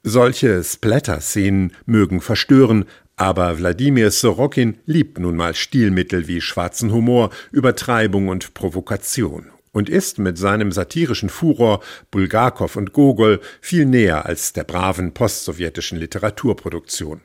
Solche Splatter-Szenen mögen verstören, aber Wladimir Sorokin liebt nun mal Stilmittel wie schwarzen Humor, Übertreibung und Provokation und ist mit seinem satirischen Furor Bulgakow und Gogol viel näher als der braven postsowjetischen Literaturproduktion.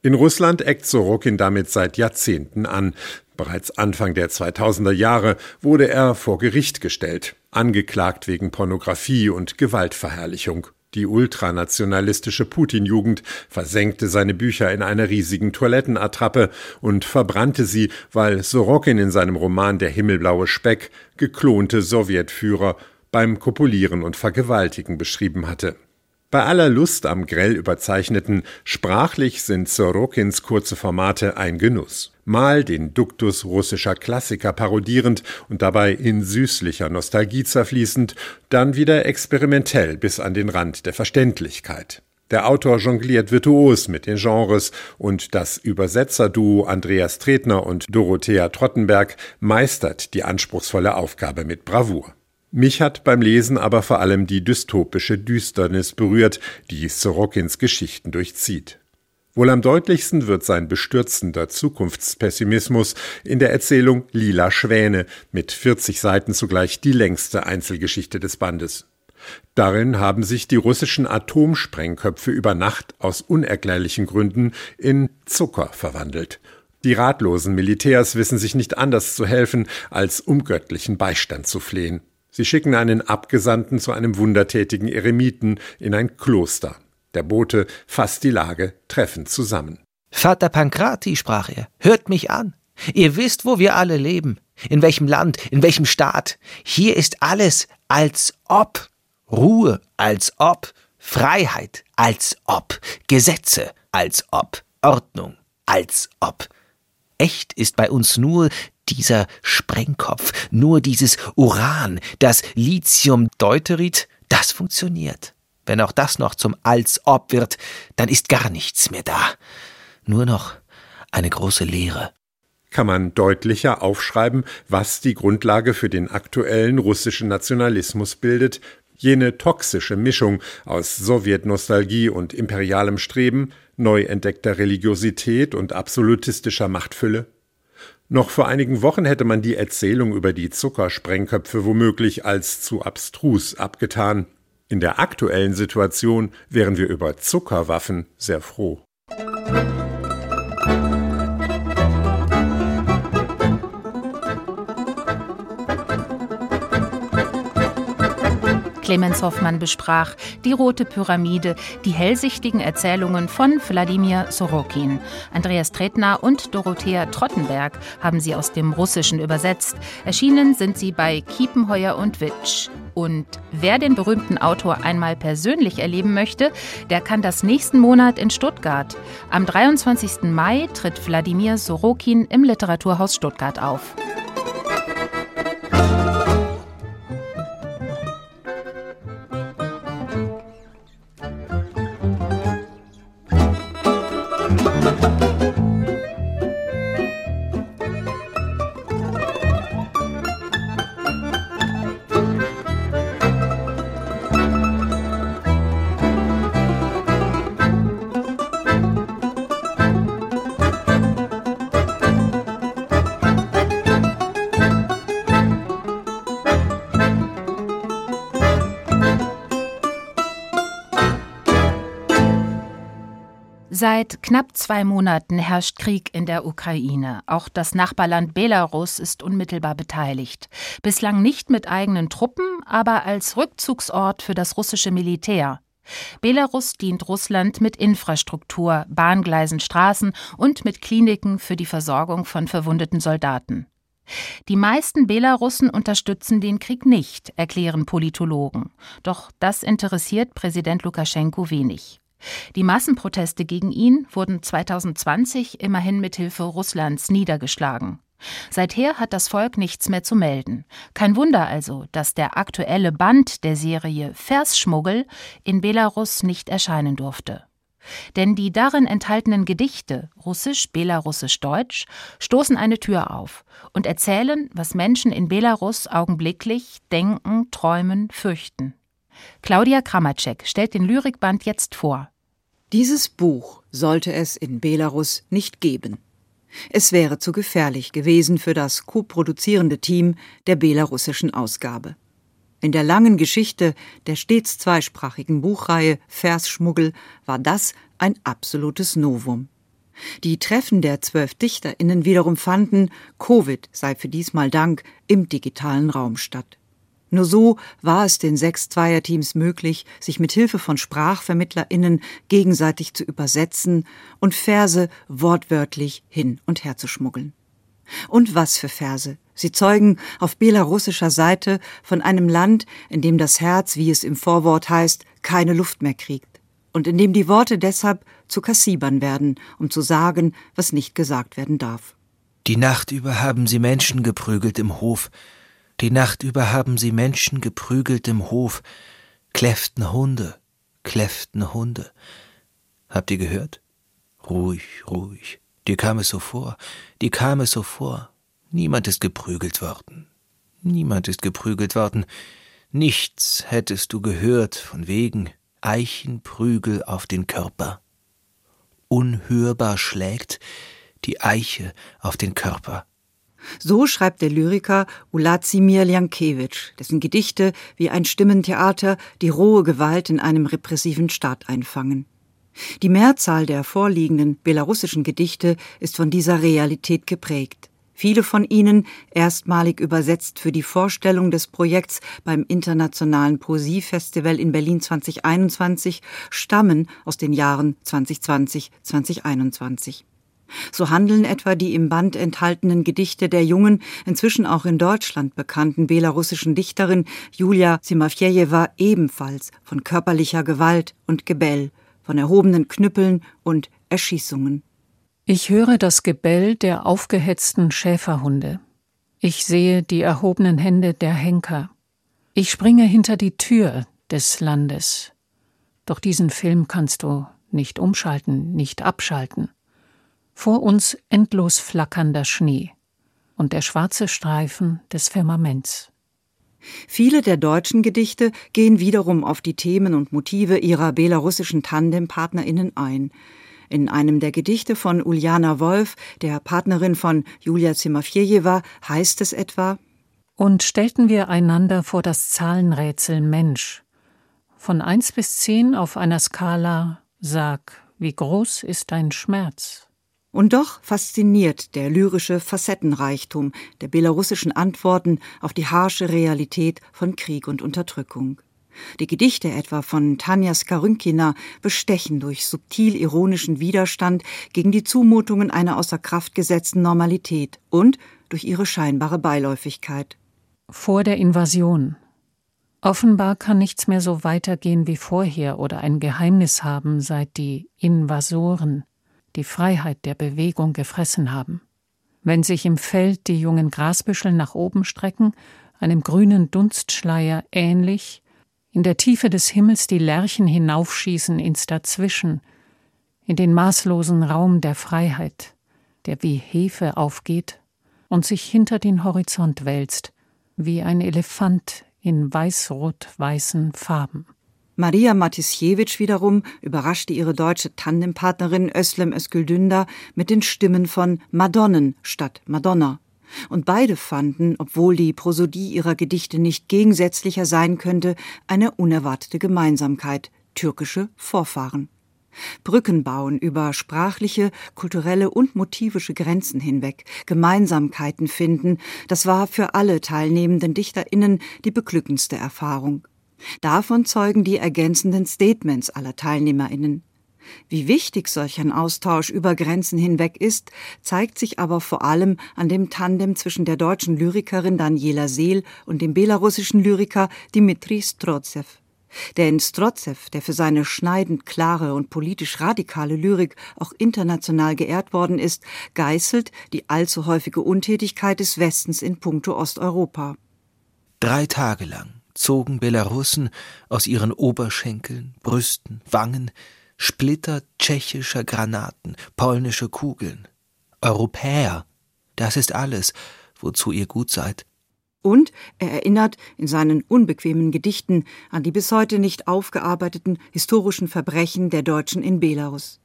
In Russland eckt Sorokin damit seit Jahrzehnten an. Bereits Anfang der 2000er Jahre wurde er vor Gericht gestellt, angeklagt wegen Pornografie und Gewaltverherrlichung. Die ultranationalistische Putin-Jugend versenkte seine Bücher in einer riesigen Toilettenattrappe und verbrannte sie, weil Sorokin in seinem Roman Der himmelblaue Speck geklonte Sowjetführer beim Kopulieren und Vergewaltigen beschrieben hatte. Bei aller Lust am grell überzeichneten, sprachlich sind Sorokins kurze Formate ein Genuss. Mal den Duktus russischer Klassiker parodierend und dabei in süßlicher Nostalgie zerfließend, dann wieder experimentell bis an den Rand der Verständlichkeit. Der Autor jongliert virtuos mit den Genres und das Übersetzerduo Andreas Tretner und Dorothea Trottenberg meistert die anspruchsvolle Aufgabe mit Bravour. Mich hat beim Lesen aber vor allem die dystopische Düsternis berührt, die Sorokins Geschichten durchzieht. Wohl am deutlichsten wird sein bestürzender Zukunftspessimismus in der Erzählung Lila Schwäne, mit 40 Seiten zugleich die längste Einzelgeschichte des Bandes. Darin haben sich die russischen Atomsprengköpfe über Nacht aus unerklärlichen Gründen in Zucker verwandelt. Die ratlosen Militärs wissen sich nicht anders zu helfen, als um göttlichen Beistand zu flehen. Sie schicken einen Abgesandten zu einem wundertätigen Eremiten in ein Kloster. Der Bote fasst die Lage treffend zusammen. Vater Pankrati, sprach er, hört mich an. Ihr wisst, wo wir alle leben, in welchem Land, in welchem Staat. Hier ist alles als ob. Ruhe als ob. Freiheit als ob. Gesetze als ob. Ordnung als ob. Echt ist bei uns nur dieser Sprengkopf, nur dieses Uran, das Lithium-Deuterit, das funktioniert. Wenn auch das noch zum Als ob wird, dann ist gar nichts mehr da. Nur noch eine große Leere. Kann man deutlicher aufschreiben, was die Grundlage für den aktuellen russischen Nationalismus bildet, jene toxische Mischung aus Sowjetnostalgie und imperialem Streben, neu entdeckter Religiosität und absolutistischer Machtfülle? Noch vor einigen Wochen hätte man die Erzählung über die Zuckersprengköpfe womöglich als zu abstrus abgetan. In der aktuellen Situation wären wir über Zuckerwaffen sehr froh. Clemens Hoffmann besprach Die Rote Pyramide, die hellsichtigen Erzählungen von Wladimir Sorokin. Andreas Tretner und Dorothea Trottenberg haben sie aus dem Russischen übersetzt. Erschienen sind sie bei Kiepenheuer und Witsch. Und wer den berühmten Autor einmal persönlich erleben möchte, der kann das nächsten Monat in Stuttgart. Am 23. Mai tritt Wladimir Sorokin im Literaturhaus Stuttgart auf. Seit knapp zwei Monaten herrscht Krieg in der Ukraine. Auch das Nachbarland Belarus ist unmittelbar beteiligt. Bislang nicht mit eigenen Truppen, aber als Rückzugsort für das russische Militär. Belarus dient Russland mit Infrastruktur, Bahngleisen, Straßen und mit Kliniken für die Versorgung von verwundeten Soldaten. Die meisten Belarussen unterstützen den Krieg nicht, erklären Politologen. Doch das interessiert Präsident Lukaschenko wenig. Die Massenproteste gegen ihn wurden 2020 immerhin mit Hilfe Russlands niedergeschlagen. Seither hat das Volk nichts mehr zu melden. Kein Wunder also, dass der aktuelle Band der Serie Versschmuggel in Belarus nicht erscheinen durfte. Denn die darin enthaltenen Gedichte, russisch, belarussisch, deutsch, stoßen eine Tür auf und erzählen, was Menschen in Belarus augenblicklich denken, träumen, fürchten. Claudia Kramacek stellt den Lyrikband jetzt vor. Dieses Buch sollte es in Belarus nicht geben. Es wäre zu gefährlich gewesen für das koproduzierende Team der belarussischen Ausgabe. In der langen Geschichte der stets zweisprachigen Buchreihe Versschmuggel war das ein absolutes Novum. Die Treffen der zwölf DichterInnen wiederum fanden, Covid sei für diesmal Dank, im digitalen Raum statt. Nur so war es den sechs Zweierteams möglich, sich mit Hilfe von SprachvermittlerInnen gegenseitig zu übersetzen und Verse wortwörtlich hin und her zu schmuggeln. Und was für Verse. Sie zeugen auf belarussischer Seite von einem Land, in dem das Herz, wie es im Vorwort heißt, keine Luft mehr kriegt und in dem die Worte deshalb zu Kassibern werden, um zu sagen, was nicht gesagt werden darf. Die Nacht über haben sie Menschen geprügelt im Hof, die Nacht über haben sie Menschen geprügelt im Hof, kläfften Hunde, kläfften Hunde. Habt ihr gehört? Ruhig, ruhig. Dir kam es so vor, dir kam es so vor. Niemand ist geprügelt worden. Niemand ist geprügelt worden. Nichts hättest du gehört von wegen Eichenprügel auf den Körper. Unhörbar schlägt die Eiche auf den Körper. So schreibt der Lyriker Ulazimir Ljankewitsch, dessen Gedichte wie ein Stimmentheater die rohe Gewalt in einem repressiven Staat einfangen. Die Mehrzahl der vorliegenden belarussischen Gedichte ist von dieser Realität geprägt. Viele von ihnen, erstmalig übersetzt für die Vorstellung des Projekts beim Internationalen Poesiefestival in Berlin 2021, stammen aus den Jahren 2020, 2021. So handeln etwa die im Band enthaltenen Gedichte der jungen, inzwischen auch in Deutschland bekannten belarussischen Dichterin Julia Simafjejewa ebenfalls von körperlicher Gewalt und Gebell, von erhobenen Knüppeln und Erschießungen. Ich höre das Gebell der aufgehetzten Schäferhunde. Ich sehe die erhobenen Hände der Henker. Ich springe hinter die Tür des Landes. Doch diesen Film kannst du nicht umschalten, nicht abschalten. Vor uns endlos flackernder Schnee und der schwarze Streifen des Firmaments. Viele der deutschen Gedichte gehen wiederum auf die Themen und Motive ihrer belarussischen Tandempartnerinnen ein. In einem der Gedichte von Uljana Wolf, der Partnerin von Julia Zimafjejewa, heißt es etwa Und stellten wir einander vor das Zahlenrätsel Mensch. Von eins bis zehn auf einer Skala, sag, wie groß ist dein Schmerz? Und doch fasziniert der lyrische Facettenreichtum der belarussischen Antworten auf die harsche Realität von Krieg und Unterdrückung. Die Gedichte etwa von Tanja Skarynkina bestechen durch subtil ironischen Widerstand gegen die Zumutungen einer außer Kraft gesetzten Normalität und durch ihre scheinbare Beiläufigkeit. Vor der Invasion. Offenbar kann nichts mehr so weitergehen wie vorher oder ein Geheimnis haben, seit die Invasoren die Freiheit der Bewegung gefressen haben. Wenn sich im Feld die jungen Grasbüschel nach oben strecken, einem grünen Dunstschleier ähnlich, in der Tiefe des Himmels die Lerchen hinaufschießen ins Dazwischen, in den maßlosen Raum der Freiheit, der wie Hefe aufgeht und sich hinter den Horizont wälzt, wie ein Elefant in weiß-rot-weißen Farben. Maria Matisjewitsch wiederum überraschte ihre deutsche Tandempartnerin Özlem Özgüldünder mit den Stimmen von Madonnen statt Madonna und beide fanden, obwohl die Prosodie ihrer Gedichte nicht gegensätzlicher sein könnte, eine unerwartete Gemeinsamkeit türkische Vorfahren. Brücken bauen über sprachliche, kulturelle und motivische Grenzen hinweg, Gemeinsamkeiten finden, das war für alle teilnehmenden Dichterinnen die beglückendste Erfahrung. Davon zeugen die ergänzenden Statements aller Teilnehmerinnen. Wie wichtig solch ein Austausch über Grenzen hinweg ist, zeigt sich aber vor allem an dem Tandem zwischen der deutschen Lyrikerin Daniela Seel und dem belarussischen Lyriker Dmitri Strotsev. Denn Strotsev, der für seine schneidend klare und politisch radikale Lyrik auch international geehrt worden ist, geißelt die allzu häufige Untätigkeit des Westens in puncto Osteuropa. Drei Tage lang zogen Belarussen aus ihren Oberschenkeln, Brüsten, Wangen Splitter tschechischer Granaten, polnische Kugeln. Europäer, das ist alles, wozu ihr gut seid. Und er erinnert in seinen unbequemen Gedichten an die bis heute nicht aufgearbeiteten historischen Verbrechen der Deutschen in Belarus.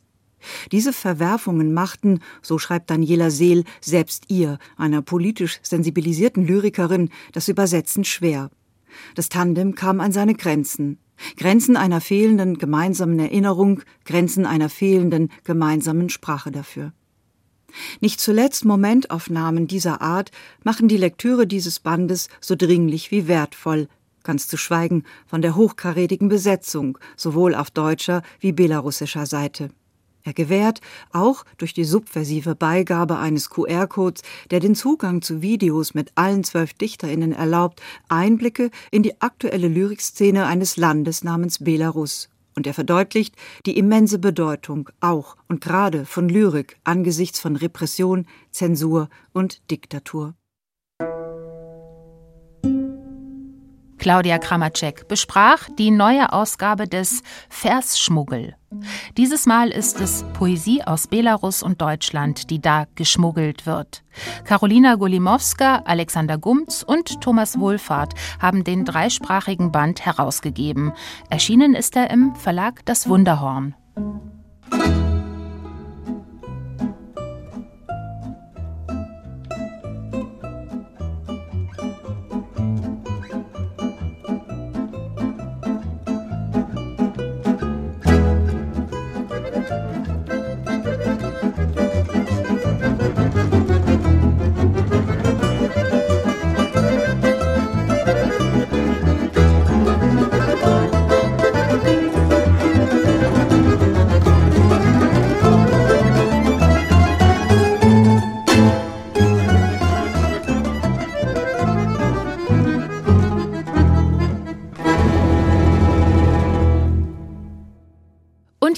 Diese Verwerfungen machten, so schreibt Daniela Seel, selbst ihr, einer politisch sensibilisierten Lyrikerin, das Übersetzen schwer. Das Tandem kam an seine Grenzen. Grenzen einer fehlenden gemeinsamen Erinnerung, Grenzen einer fehlenden gemeinsamen Sprache dafür. Nicht zuletzt Momentaufnahmen dieser Art machen die Lektüre dieses Bandes so dringlich wie wertvoll, ganz zu schweigen von der hochkarätigen Besetzung, sowohl auf deutscher wie belarussischer Seite. Er gewährt, auch durch die subversive Beigabe eines QR-Codes, der den Zugang zu Videos mit allen zwölf DichterInnen erlaubt, Einblicke in die aktuelle Lyrikszene eines Landes namens Belarus. Und er verdeutlicht die immense Bedeutung auch und gerade von Lyrik angesichts von Repression, Zensur und Diktatur. Claudia Kramacek besprach die neue Ausgabe des Versschmuggel. Dieses Mal ist es Poesie aus Belarus und Deutschland, die da geschmuggelt wird. Karolina Golimowska, Alexander Gumz und Thomas Wohlfahrt haben den dreisprachigen Band herausgegeben. Erschienen ist er im Verlag Das Wunderhorn.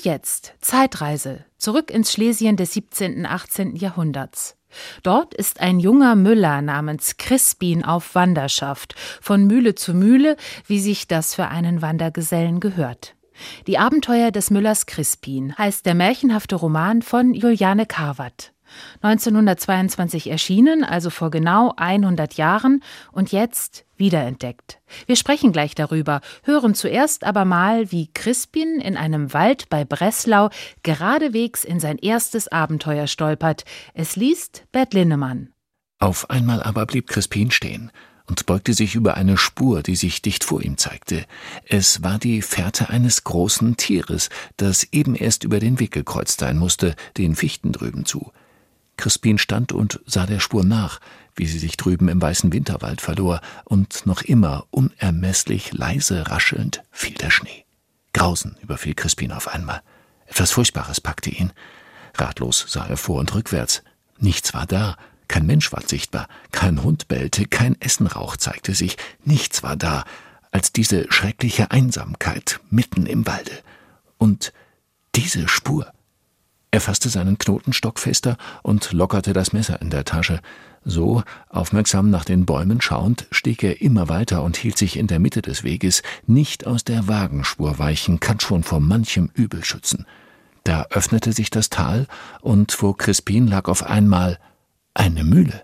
Jetzt Zeitreise zurück ins Schlesien des 17. 18. Jahrhunderts. Dort ist ein junger Müller namens Crispin auf Wanderschaft, von Mühle zu Mühle, wie sich das für einen Wandergesellen gehört. Die Abenteuer des Müllers Crispin heißt der märchenhafte Roman von Juliane Carvat. 1922 erschienen, also vor genau 100 Jahren und jetzt wiederentdeckt. Wir sprechen gleich darüber, hören zuerst aber mal, wie Crispin in einem Wald bei Breslau geradewegs in sein erstes Abenteuer stolpert. Es liest Bert Linnemann. Auf einmal aber blieb Crispin stehen und beugte sich über eine Spur, die sich dicht vor ihm zeigte. Es war die Fährte eines großen Tieres, das eben erst über den Weg gekreuzt sein musste, den Fichten drüben zu. Crispin stand und sah der Spur nach, wie sie sich drüben im weißen Winterwald verlor, und noch immer unermesslich leise raschelnd fiel der Schnee. Grausen überfiel Crispin auf einmal. Etwas Furchtbares packte ihn. Ratlos sah er vor und rückwärts. Nichts war da, kein Mensch war sichtbar, kein Hund bellte, kein Essenrauch zeigte sich, nichts war da, als diese schreckliche Einsamkeit mitten im Walde. Und diese Spur. Er fasste seinen Knotenstock fester und lockerte das Messer in der Tasche. So, aufmerksam nach den Bäumen schauend, stieg er immer weiter und hielt sich in der Mitte des Weges, nicht aus der Wagenspur weichen, kann schon vor manchem Übel schützen. Da öffnete sich das Tal, und vor Crispin lag auf einmal eine Mühle.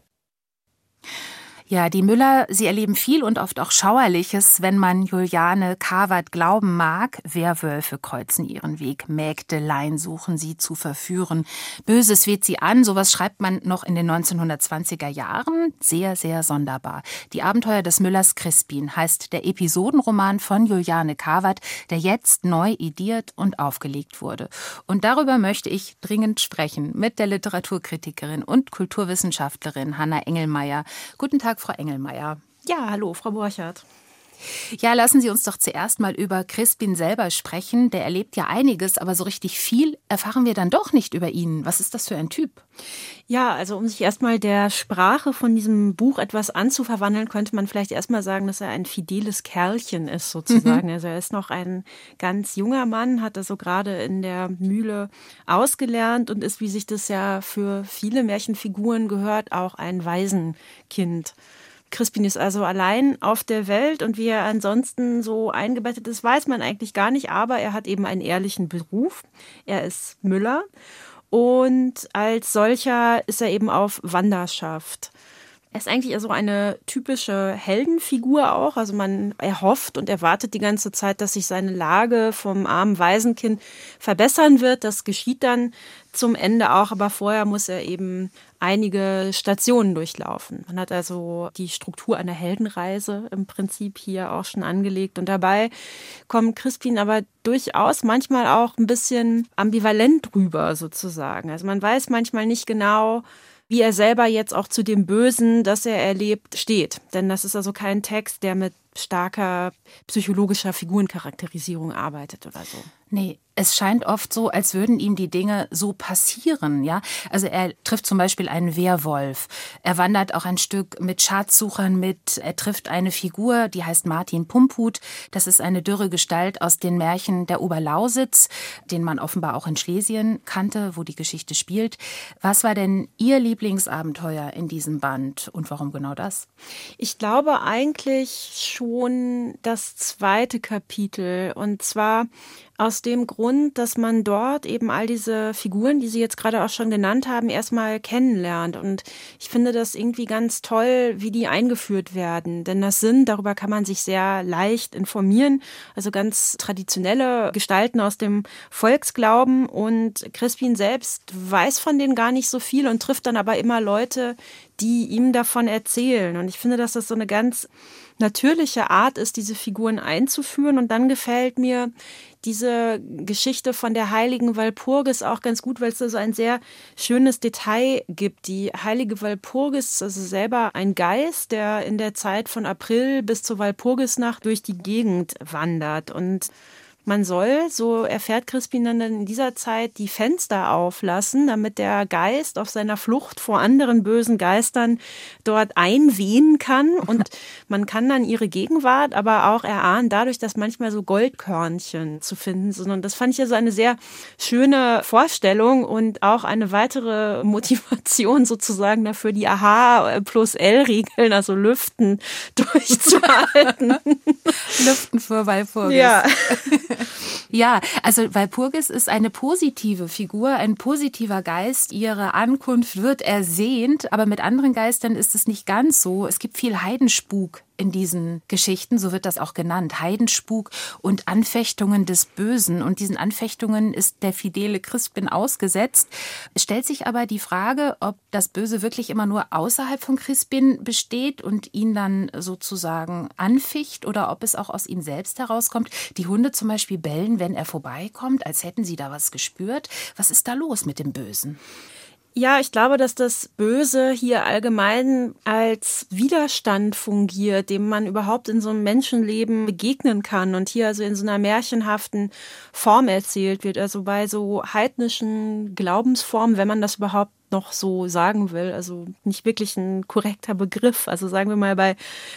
Ja, die Müller, sie erleben viel und oft auch Schauerliches, wenn man Juliane Kawert glauben mag. Werwölfe kreuzen ihren Weg, Mägdelein suchen sie zu verführen. Böses weht sie an, sowas schreibt man noch in den 1920er Jahren. Sehr, sehr sonderbar. Die Abenteuer des Müllers Crispin heißt der Episodenroman von Juliane Kawert, der jetzt neu idiert und aufgelegt wurde. Und darüber möchte ich dringend sprechen mit der Literaturkritikerin und Kulturwissenschaftlerin Hanna Engelmeier. Guten Tag, Frau Engelmeier. Ja, hallo, Frau Borchardt. Ja, lassen Sie uns doch zuerst mal über Crispin selber sprechen. Der erlebt ja einiges, aber so richtig viel erfahren wir dann doch nicht über ihn. Was ist das für ein Typ? Ja, also um sich erstmal der Sprache von diesem Buch etwas anzuverwandeln, könnte man vielleicht erstmal sagen, dass er ein fideles Kerlchen ist, sozusagen. Mhm. Also er ist noch ein ganz junger Mann, hat also gerade in der Mühle ausgelernt und ist, wie sich das ja für viele Märchenfiguren gehört, auch ein Waisenkind. Crispin ist also allein auf der Welt und wie er ansonsten so eingebettet ist, weiß man eigentlich gar nicht, aber er hat eben einen ehrlichen Beruf. Er ist Müller und als solcher ist er eben auf Wanderschaft. Er ist eigentlich so eine typische Heldenfigur auch. Also man erhofft und erwartet die ganze Zeit, dass sich seine Lage vom armen Waisenkind verbessern wird. Das geschieht dann zum Ende auch, aber vorher muss er eben einige Stationen durchlaufen. Man hat also die Struktur einer Heldenreise im Prinzip hier auch schon angelegt. Und dabei kommt Crispin aber durchaus manchmal auch ein bisschen ambivalent rüber sozusagen. Also man weiß manchmal nicht genau, wie er selber jetzt auch zu dem Bösen, das er erlebt, steht. Denn das ist also kein Text, der mit starker psychologischer Figurencharakterisierung arbeitet oder so. Nee, es scheint oft so, als würden ihm die Dinge so passieren, ja. Also er trifft zum Beispiel einen Wehrwolf. Er wandert auch ein Stück mit Schatzsuchern mit. Er trifft eine Figur, die heißt Martin Pumphut. Das ist eine dürre Gestalt aus den Märchen der Oberlausitz, den man offenbar auch in Schlesien kannte, wo die Geschichte spielt. Was war denn Ihr Lieblingsabenteuer in diesem Band und warum genau das? Ich glaube eigentlich schon das zweite Kapitel und zwar aus dem Grund, dass man dort eben all diese Figuren, die Sie jetzt gerade auch schon genannt haben, erstmal kennenlernt. Und ich finde das irgendwie ganz toll, wie die eingeführt werden. Denn das sind, darüber kann man sich sehr leicht informieren, also ganz traditionelle Gestalten aus dem Volksglauben. Und Crispin selbst weiß von denen gar nicht so viel und trifft dann aber immer Leute, die ihm davon erzählen. Und ich finde, dass das so eine ganz natürliche Art ist, diese Figuren einzuführen. Und dann gefällt mir diese Geschichte von der heiligen Walpurgis auch ganz gut, weil es da so ein sehr schönes Detail gibt. Die heilige Walpurgis ist also selber ein Geist, der in der Zeit von April bis zur Walpurgisnacht durch die Gegend wandert und man soll, so erfährt Crispin dann in dieser Zeit, die Fenster auflassen, damit der Geist auf seiner Flucht vor anderen bösen Geistern dort einwehen kann. Und man kann dann ihre Gegenwart aber auch erahnen, dadurch, dass manchmal so Goldkörnchen zu finden sind. Und das fand ich ja so eine sehr schöne Vorstellung und auch eine weitere Motivation sozusagen dafür, die AHA plus L-Regeln, also Lüften, durchzuhalten. Lüften für Walpurgis. Ja. Ja, also Walpurgis ist eine positive Figur, ein positiver Geist. Ihre Ankunft wird ersehnt, aber mit anderen Geistern ist es nicht ganz so. Es gibt viel Heidenspuk in diesen Geschichten, so wird das auch genannt, Heidenspuk und Anfechtungen des Bösen. Und diesen Anfechtungen ist der fidele Crispin ausgesetzt. Es stellt sich aber die Frage, ob das Böse wirklich immer nur außerhalb von Crispin besteht und ihn dann sozusagen anficht oder ob es auch aus ihm selbst herauskommt. Die Hunde zum Beispiel bellen, wenn er vorbeikommt, als hätten sie da was gespürt. Was ist da los mit dem Bösen? Ja, ich glaube, dass das Böse hier allgemein als Widerstand fungiert, dem man überhaupt in so einem Menschenleben begegnen kann und hier also in so einer märchenhaften Form erzählt wird, also bei so heidnischen Glaubensformen, wenn man das überhaupt noch so sagen will, also nicht wirklich ein korrekter Begriff. Also sagen wir mal, bei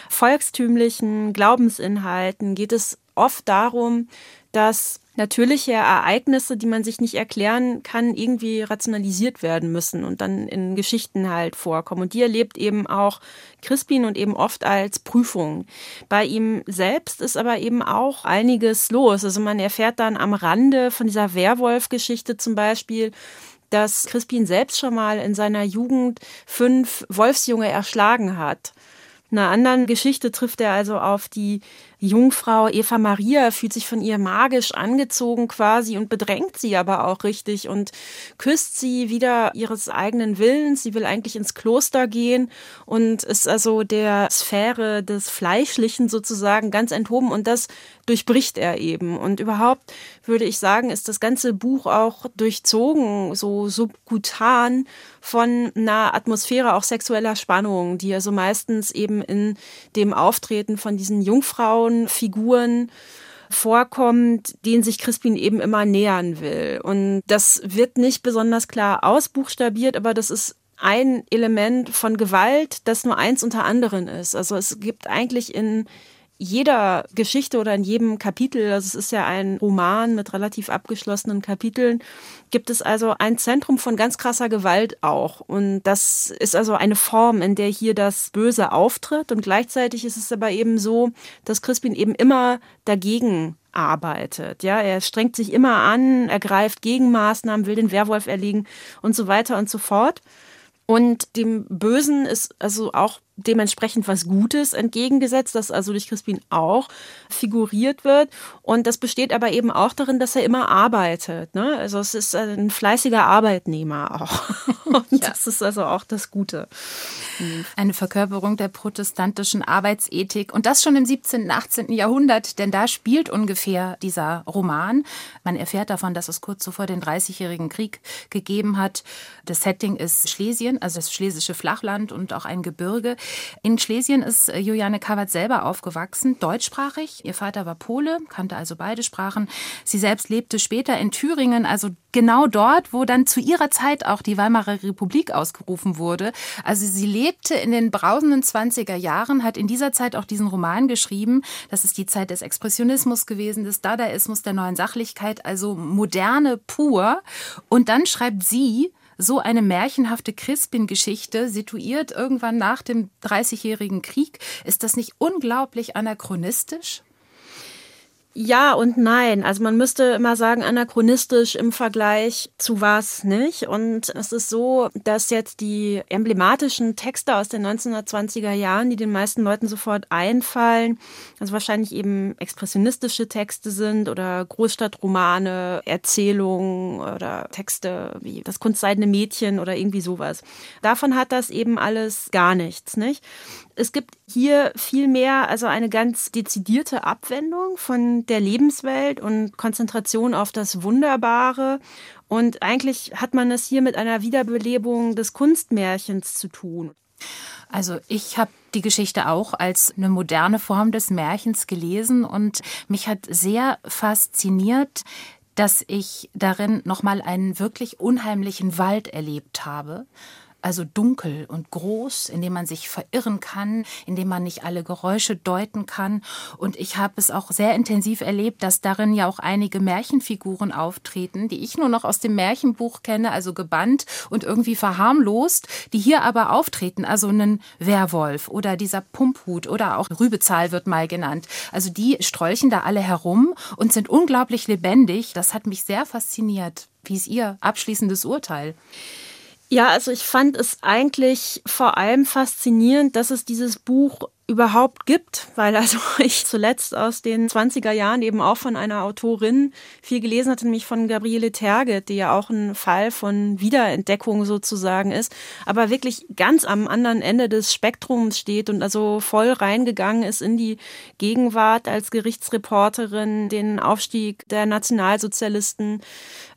volkstümlichen Glaubensinhalten geht es oft darum, dass natürliche Ereignisse, die man sich nicht erklären kann, irgendwie rationalisiert werden müssen und dann in Geschichten halt vorkommen. Und die erlebt eben auch Crispin und eben oft als Prüfung. Bei ihm selbst ist aber eben auch einiges los. Also man erfährt dann am Rande von dieser Werwolf-Geschichte zum Beispiel, dass Crispin selbst schon mal in seiner Jugend fünf Wolfsjunge erschlagen hat. In einer anderen Geschichte trifft er also auf die Jungfrau Eva Maria fühlt sich von ihr magisch angezogen quasi und bedrängt sie aber auch richtig und küsst sie wieder ihres eigenen Willens. Sie will eigentlich ins Kloster gehen und ist also der Sphäre des Fleischlichen sozusagen ganz enthoben und das durchbricht er eben. Und überhaupt würde ich sagen, ist das ganze Buch auch durchzogen, so subkutan von einer Atmosphäre auch sexueller Spannung, die also meistens eben in dem Auftreten von diesen Jungfrauen Figuren vorkommt, denen sich Crispin eben immer nähern will. Und das wird nicht besonders klar ausbuchstabiert, aber das ist ein Element von Gewalt, das nur eins unter anderen ist. Also es gibt eigentlich in jeder Geschichte oder in jedem Kapitel, also es ist ja ein Roman mit relativ abgeschlossenen Kapiteln, gibt es also ein Zentrum von ganz krasser Gewalt auch. Und das ist also eine Form, in der hier das Böse auftritt. Und gleichzeitig ist es aber eben so, dass Crispin eben immer dagegen arbeitet. Ja, er strengt sich immer an, ergreift Gegenmaßnahmen, will den Werwolf erlegen und so weiter und so fort. Und dem Bösen ist also auch dementsprechend was Gutes entgegengesetzt, das also durch Crispin auch figuriert wird. Und das besteht aber eben auch darin, dass er immer arbeitet. Ne? Also es ist ein fleißiger Arbeitnehmer auch. Und ja. das ist also auch das Gute. Eine Verkörperung der protestantischen Arbeitsethik. Und das schon im 17., und 18. Jahrhundert, denn da spielt ungefähr dieser Roman. Man erfährt davon, dass es kurz zuvor den Dreißigjährigen Krieg gegeben hat. Das Setting ist Schlesien, also das schlesische Flachland und auch ein Gebirge. In Schlesien ist äh, Juliane Kawat selber aufgewachsen, deutschsprachig. Ihr Vater war Pole, kannte also beide Sprachen. Sie selbst lebte später in Thüringen, also genau dort, wo dann zu ihrer Zeit auch die Weimarer Republik ausgerufen wurde. Also sie lebte in den brausenden 20er Jahren, hat in dieser Zeit auch diesen Roman geschrieben. Das ist die Zeit des Expressionismus gewesen, des Dadaismus, der neuen Sachlichkeit, also moderne pur. Und dann schreibt sie, so eine märchenhafte Crispin-Geschichte, situiert irgendwann nach dem Dreißigjährigen Krieg. Ist das nicht unglaublich anachronistisch? Ja und nein. Also man müsste immer sagen, anachronistisch im Vergleich zu was nicht. Und es ist so, dass jetzt die emblematischen Texte aus den 1920er Jahren, die den meisten Leuten sofort einfallen, also wahrscheinlich eben expressionistische Texte sind oder Großstadtromane, Erzählungen oder Texte wie das kunstseidene Mädchen oder irgendwie sowas. Davon hat das eben alles gar nichts, nicht? Es gibt hier vielmehr also eine ganz dezidierte Abwendung von der Lebenswelt und Konzentration auf das Wunderbare. Und eigentlich hat man es hier mit einer Wiederbelebung des Kunstmärchens zu tun. Also ich habe die Geschichte auch als eine moderne Form des Märchens gelesen und mich hat sehr fasziniert, dass ich darin nochmal einen wirklich unheimlichen Wald erlebt habe also dunkel und groß, in dem man sich verirren kann, in dem man nicht alle Geräusche deuten kann. Und ich habe es auch sehr intensiv erlebt, dass darin ja auch einige Märchenfiguren auftreten, die ich nur noch aus dem Märchenbuch kenne, also gebannt und irgendwie verharmlost, die hier aber auftreten, also einen Werwolf oder dieser Pumphut oder auch Rübezahl wird mal genannt. Also die strolchen da alle herum und sind unglaublich lebendig. Das hat mich sehr fasziniert. Wie ist Ihr abschließendes Urteil? Ja, also ich fand es eigentlich vor allem faszinierend, dass es dieses Buch überhaupt gibt, weil also ich zuletzt aus den 20er Jahren eben auch von einer Autorin viel gelesen hatte, nämlich von Gabriele Terget, die ja auch ein Fall von Wiederentdeckung sozusagen ist, aber wirklich ganz am anderen Ende des Spektrums steht und also voll reingegangen ist in die Gegenwart als Gerichtsreporterin, den Aufstieg der Nationalsozialisten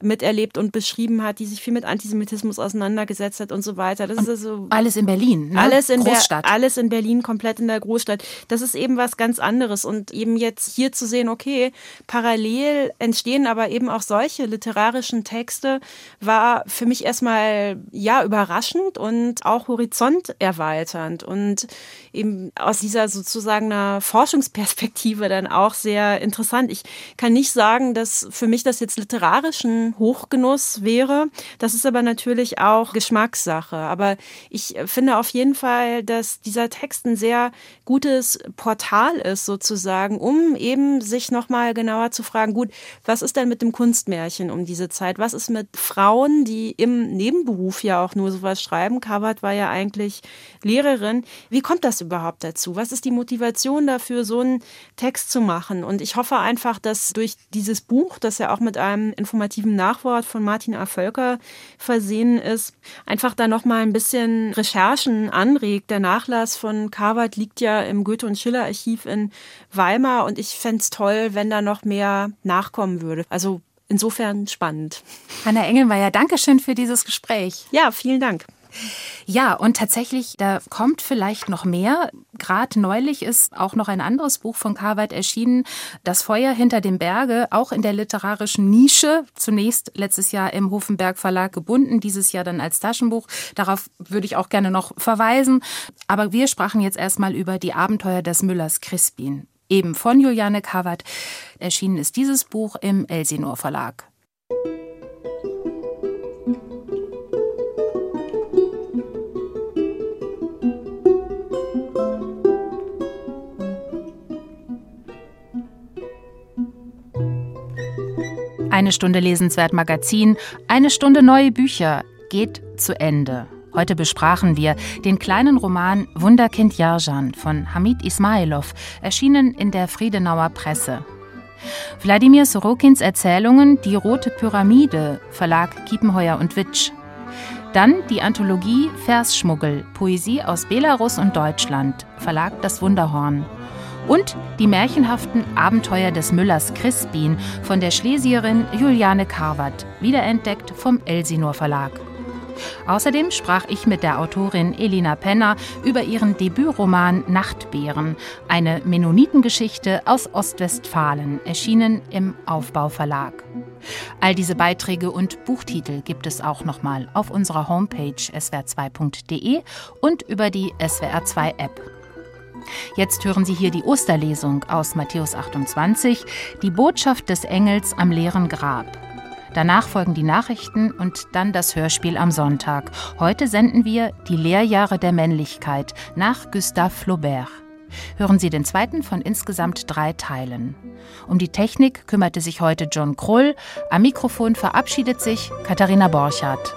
miterlebt und beschrieben hat, die sich viel mit Antisemitismus auseinandergesetzt hat und so weiter. Das ist also alles in Berlin, ne? alles in Großstadt. alles in Berlin komplett in der Großstadt. Das ist eben was ganz anderes. Und eben jetzt hier zu sehen, okay, parallel entstehen aber eben auch solche literarischen Texte, war für mich erstmal, ja, überraschend und auch horizonterweiternd und eben aus dieser sozusagen einer Forschungsperspektive dann auch sehr interessant. Ich kann nicht sagen, dass für mich das jetzt literarischen Hochgenuss wäre. Das ist aber natürlich auch Geschmackssache. Aber ich finde auf jeden Fall, dass dieser Text ein sehr gutes Portal ist sozusagen, um eben sich nochmal genauer zu fragen, gut, was ist denn mit dem Kunstmärchen um diese Zeit? Was ist mit Frauen, die im Nebenberuf ja auch nur sowas schreiben? Kavat war ja eigentlich Lehrerin. Wie kommt das überhaupt dazu? Was ist die Motivation dafür, so einen Text zu machen? Und ich hoffe einfach, dass durch dieses Buch, das ja auch mit einem informativen Nachwort von Martin A. Völker versehen ist, einfach da nochmal ein bisschen Recherchen anregt. Der Nachlass von Kavat liegt ja im Goethe- und Schiller-Archiv in Weimar und ich fände es toll, wenn da noch mehr nachkommen würde. Also insofern spannend. Hanna Engelmeier, danke schön für dieses Gespräch. Ja, vielen Dank. Ja, und tatsächlich, da kommt vielleicht noch mehr. Gerade neulich ist auch noch ein anderes Buch von Carweit erschienen, Das Feuer hinter dem Berge, auch in der literarischen Nische. Zunächst letztes Jahr im Hofenberg Verlag gebunden, dieses Jahr dann als Taschenbuch. Darauf würde ich auch gerne noch verweisen. Aber wir sprachen jetzt erstmal über die Abenteuer des Müllers Crispin. Eben von Juliane Kawat erschienen ist dieses Buch im Elsinor Verlag. Eine Stunde Lesenswert Magazin, eine Stunde neue Bücher geht zu Ende. Heute besprachen wir den kleinen Roman Wunderkind Jarjan von Hamid Ismailov, erschienen in der Friedenauer Presse. Wladimir Sorokins Erzählungen Die Rote Pyramide, Verlag Kiepenheuer und Witsch. Dann die Anthologie Versschmuggel, Poesie aus Belarus und Deutschland, Verlag Das Wunderhorn und die märchenhaften Abenteuer des Müllers Crispin von der Schlesierin Juliane Karwat, wiederentdeckt vom Elsinor Verlag. Außerdem sprach ich mit der Autorin Elina Penner über ihren Debütroman Nachtbeeren, eine Mennonitengeschichte aus Ostwestfalen, erschienen im Aufbau Verlag. All diese Beiträge und Buchtitel gibt es auch nochmal auf unserer Homepage swr2.de und über die SWR2 App. Jetzt hören Sie hier die Osterlesung aus Matthäus 28, die Botschaft des Engels am leeren Grab. Danach folgen die Nachrichten und dann das Hörspiel am Sonntag. Heute senden wir Die Lehrjahre der Männlichkeit nach Gustave Flaubert. Hören Sie den zweiten von insgesamt drei Teilen. Um die Technik kümmerte sich heute John Krull. Am Mikrofon verabschiedet sich Katharina Borchardt.